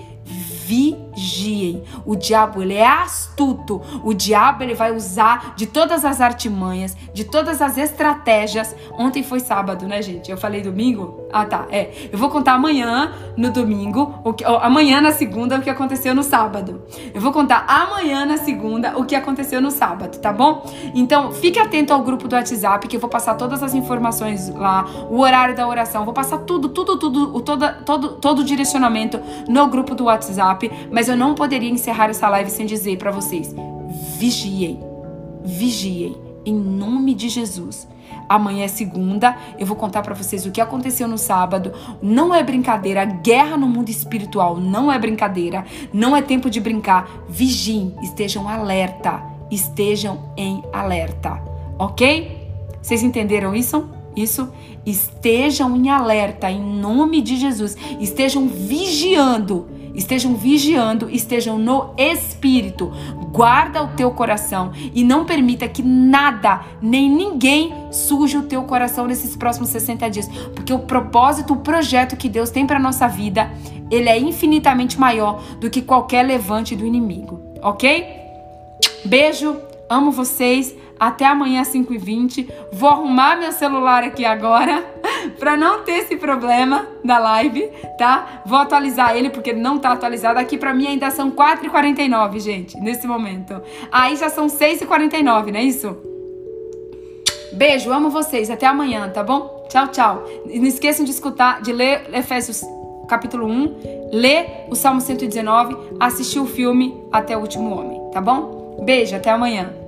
vigiem. O diabo, ele é astuto. O diabo, ele vai usar de todas as artimanhas, de todas as estratégias. Ontem foi sábado, né, gente? Eu falei domingo? Ah, tá. É. Eu vou contar amanhã, no domingo, o que, amanhã na segunda, o que aconteceu no sábado. Eu vou contar amanhã na segunda o que aconteceu no sábado, tá bom? Então, fique atento ao grupo do WhatsApp, que eu vou passar todas as informações lá, o horário da oração, vou passar tudo, tudo, tudo, o, todo, todo, todo o direcionamento no grupo do WhatsApp mas eu não poderia encerrar essa live sem dizer para vocês: vigiem, vigiem, em nome de Jesus. Amanhã é segunda, eu vou contar para vocês o que aconteceu no sábado. Não é brincadeira, guerra no mundo espiritual não é brincadeira, não é tempo de brincar. Vigiem, estejam alerta, estejam em alerta, ok? Vocês entenderam isso? Isso? Estejam em alerta, em nome de Jesus. Estejam vigiando estejam vigiando, estejam no espírito. Guarda o teu coração e não permita que nada, nem ninguém suje o teu coração nesses próximos 60 dias, porque o propósito, o projeto que Deus tem para nossa vida, ele é infinitamente maior do que qualquer levante do inimigo, OK? Beijo, amo vocês. Até amanhã às 5h20. Vou arrumar meu celular aqui agora para não ter esse problema da live, tá? Vou atualizar ele porque não tá atualizado. Aqui para mim ainda são 4h49, gente, nesse momento. Aí já são 6h49, não é isso? Beijo, amo vocês. Até amanhã, tá bom? Tchau, tchau. E não esqueçam de escutar, de ler Efésios capítulo 1, ler o Salmo 119, assistir o filme Até o Último Homem, tá bom? Beijo, até amanhã.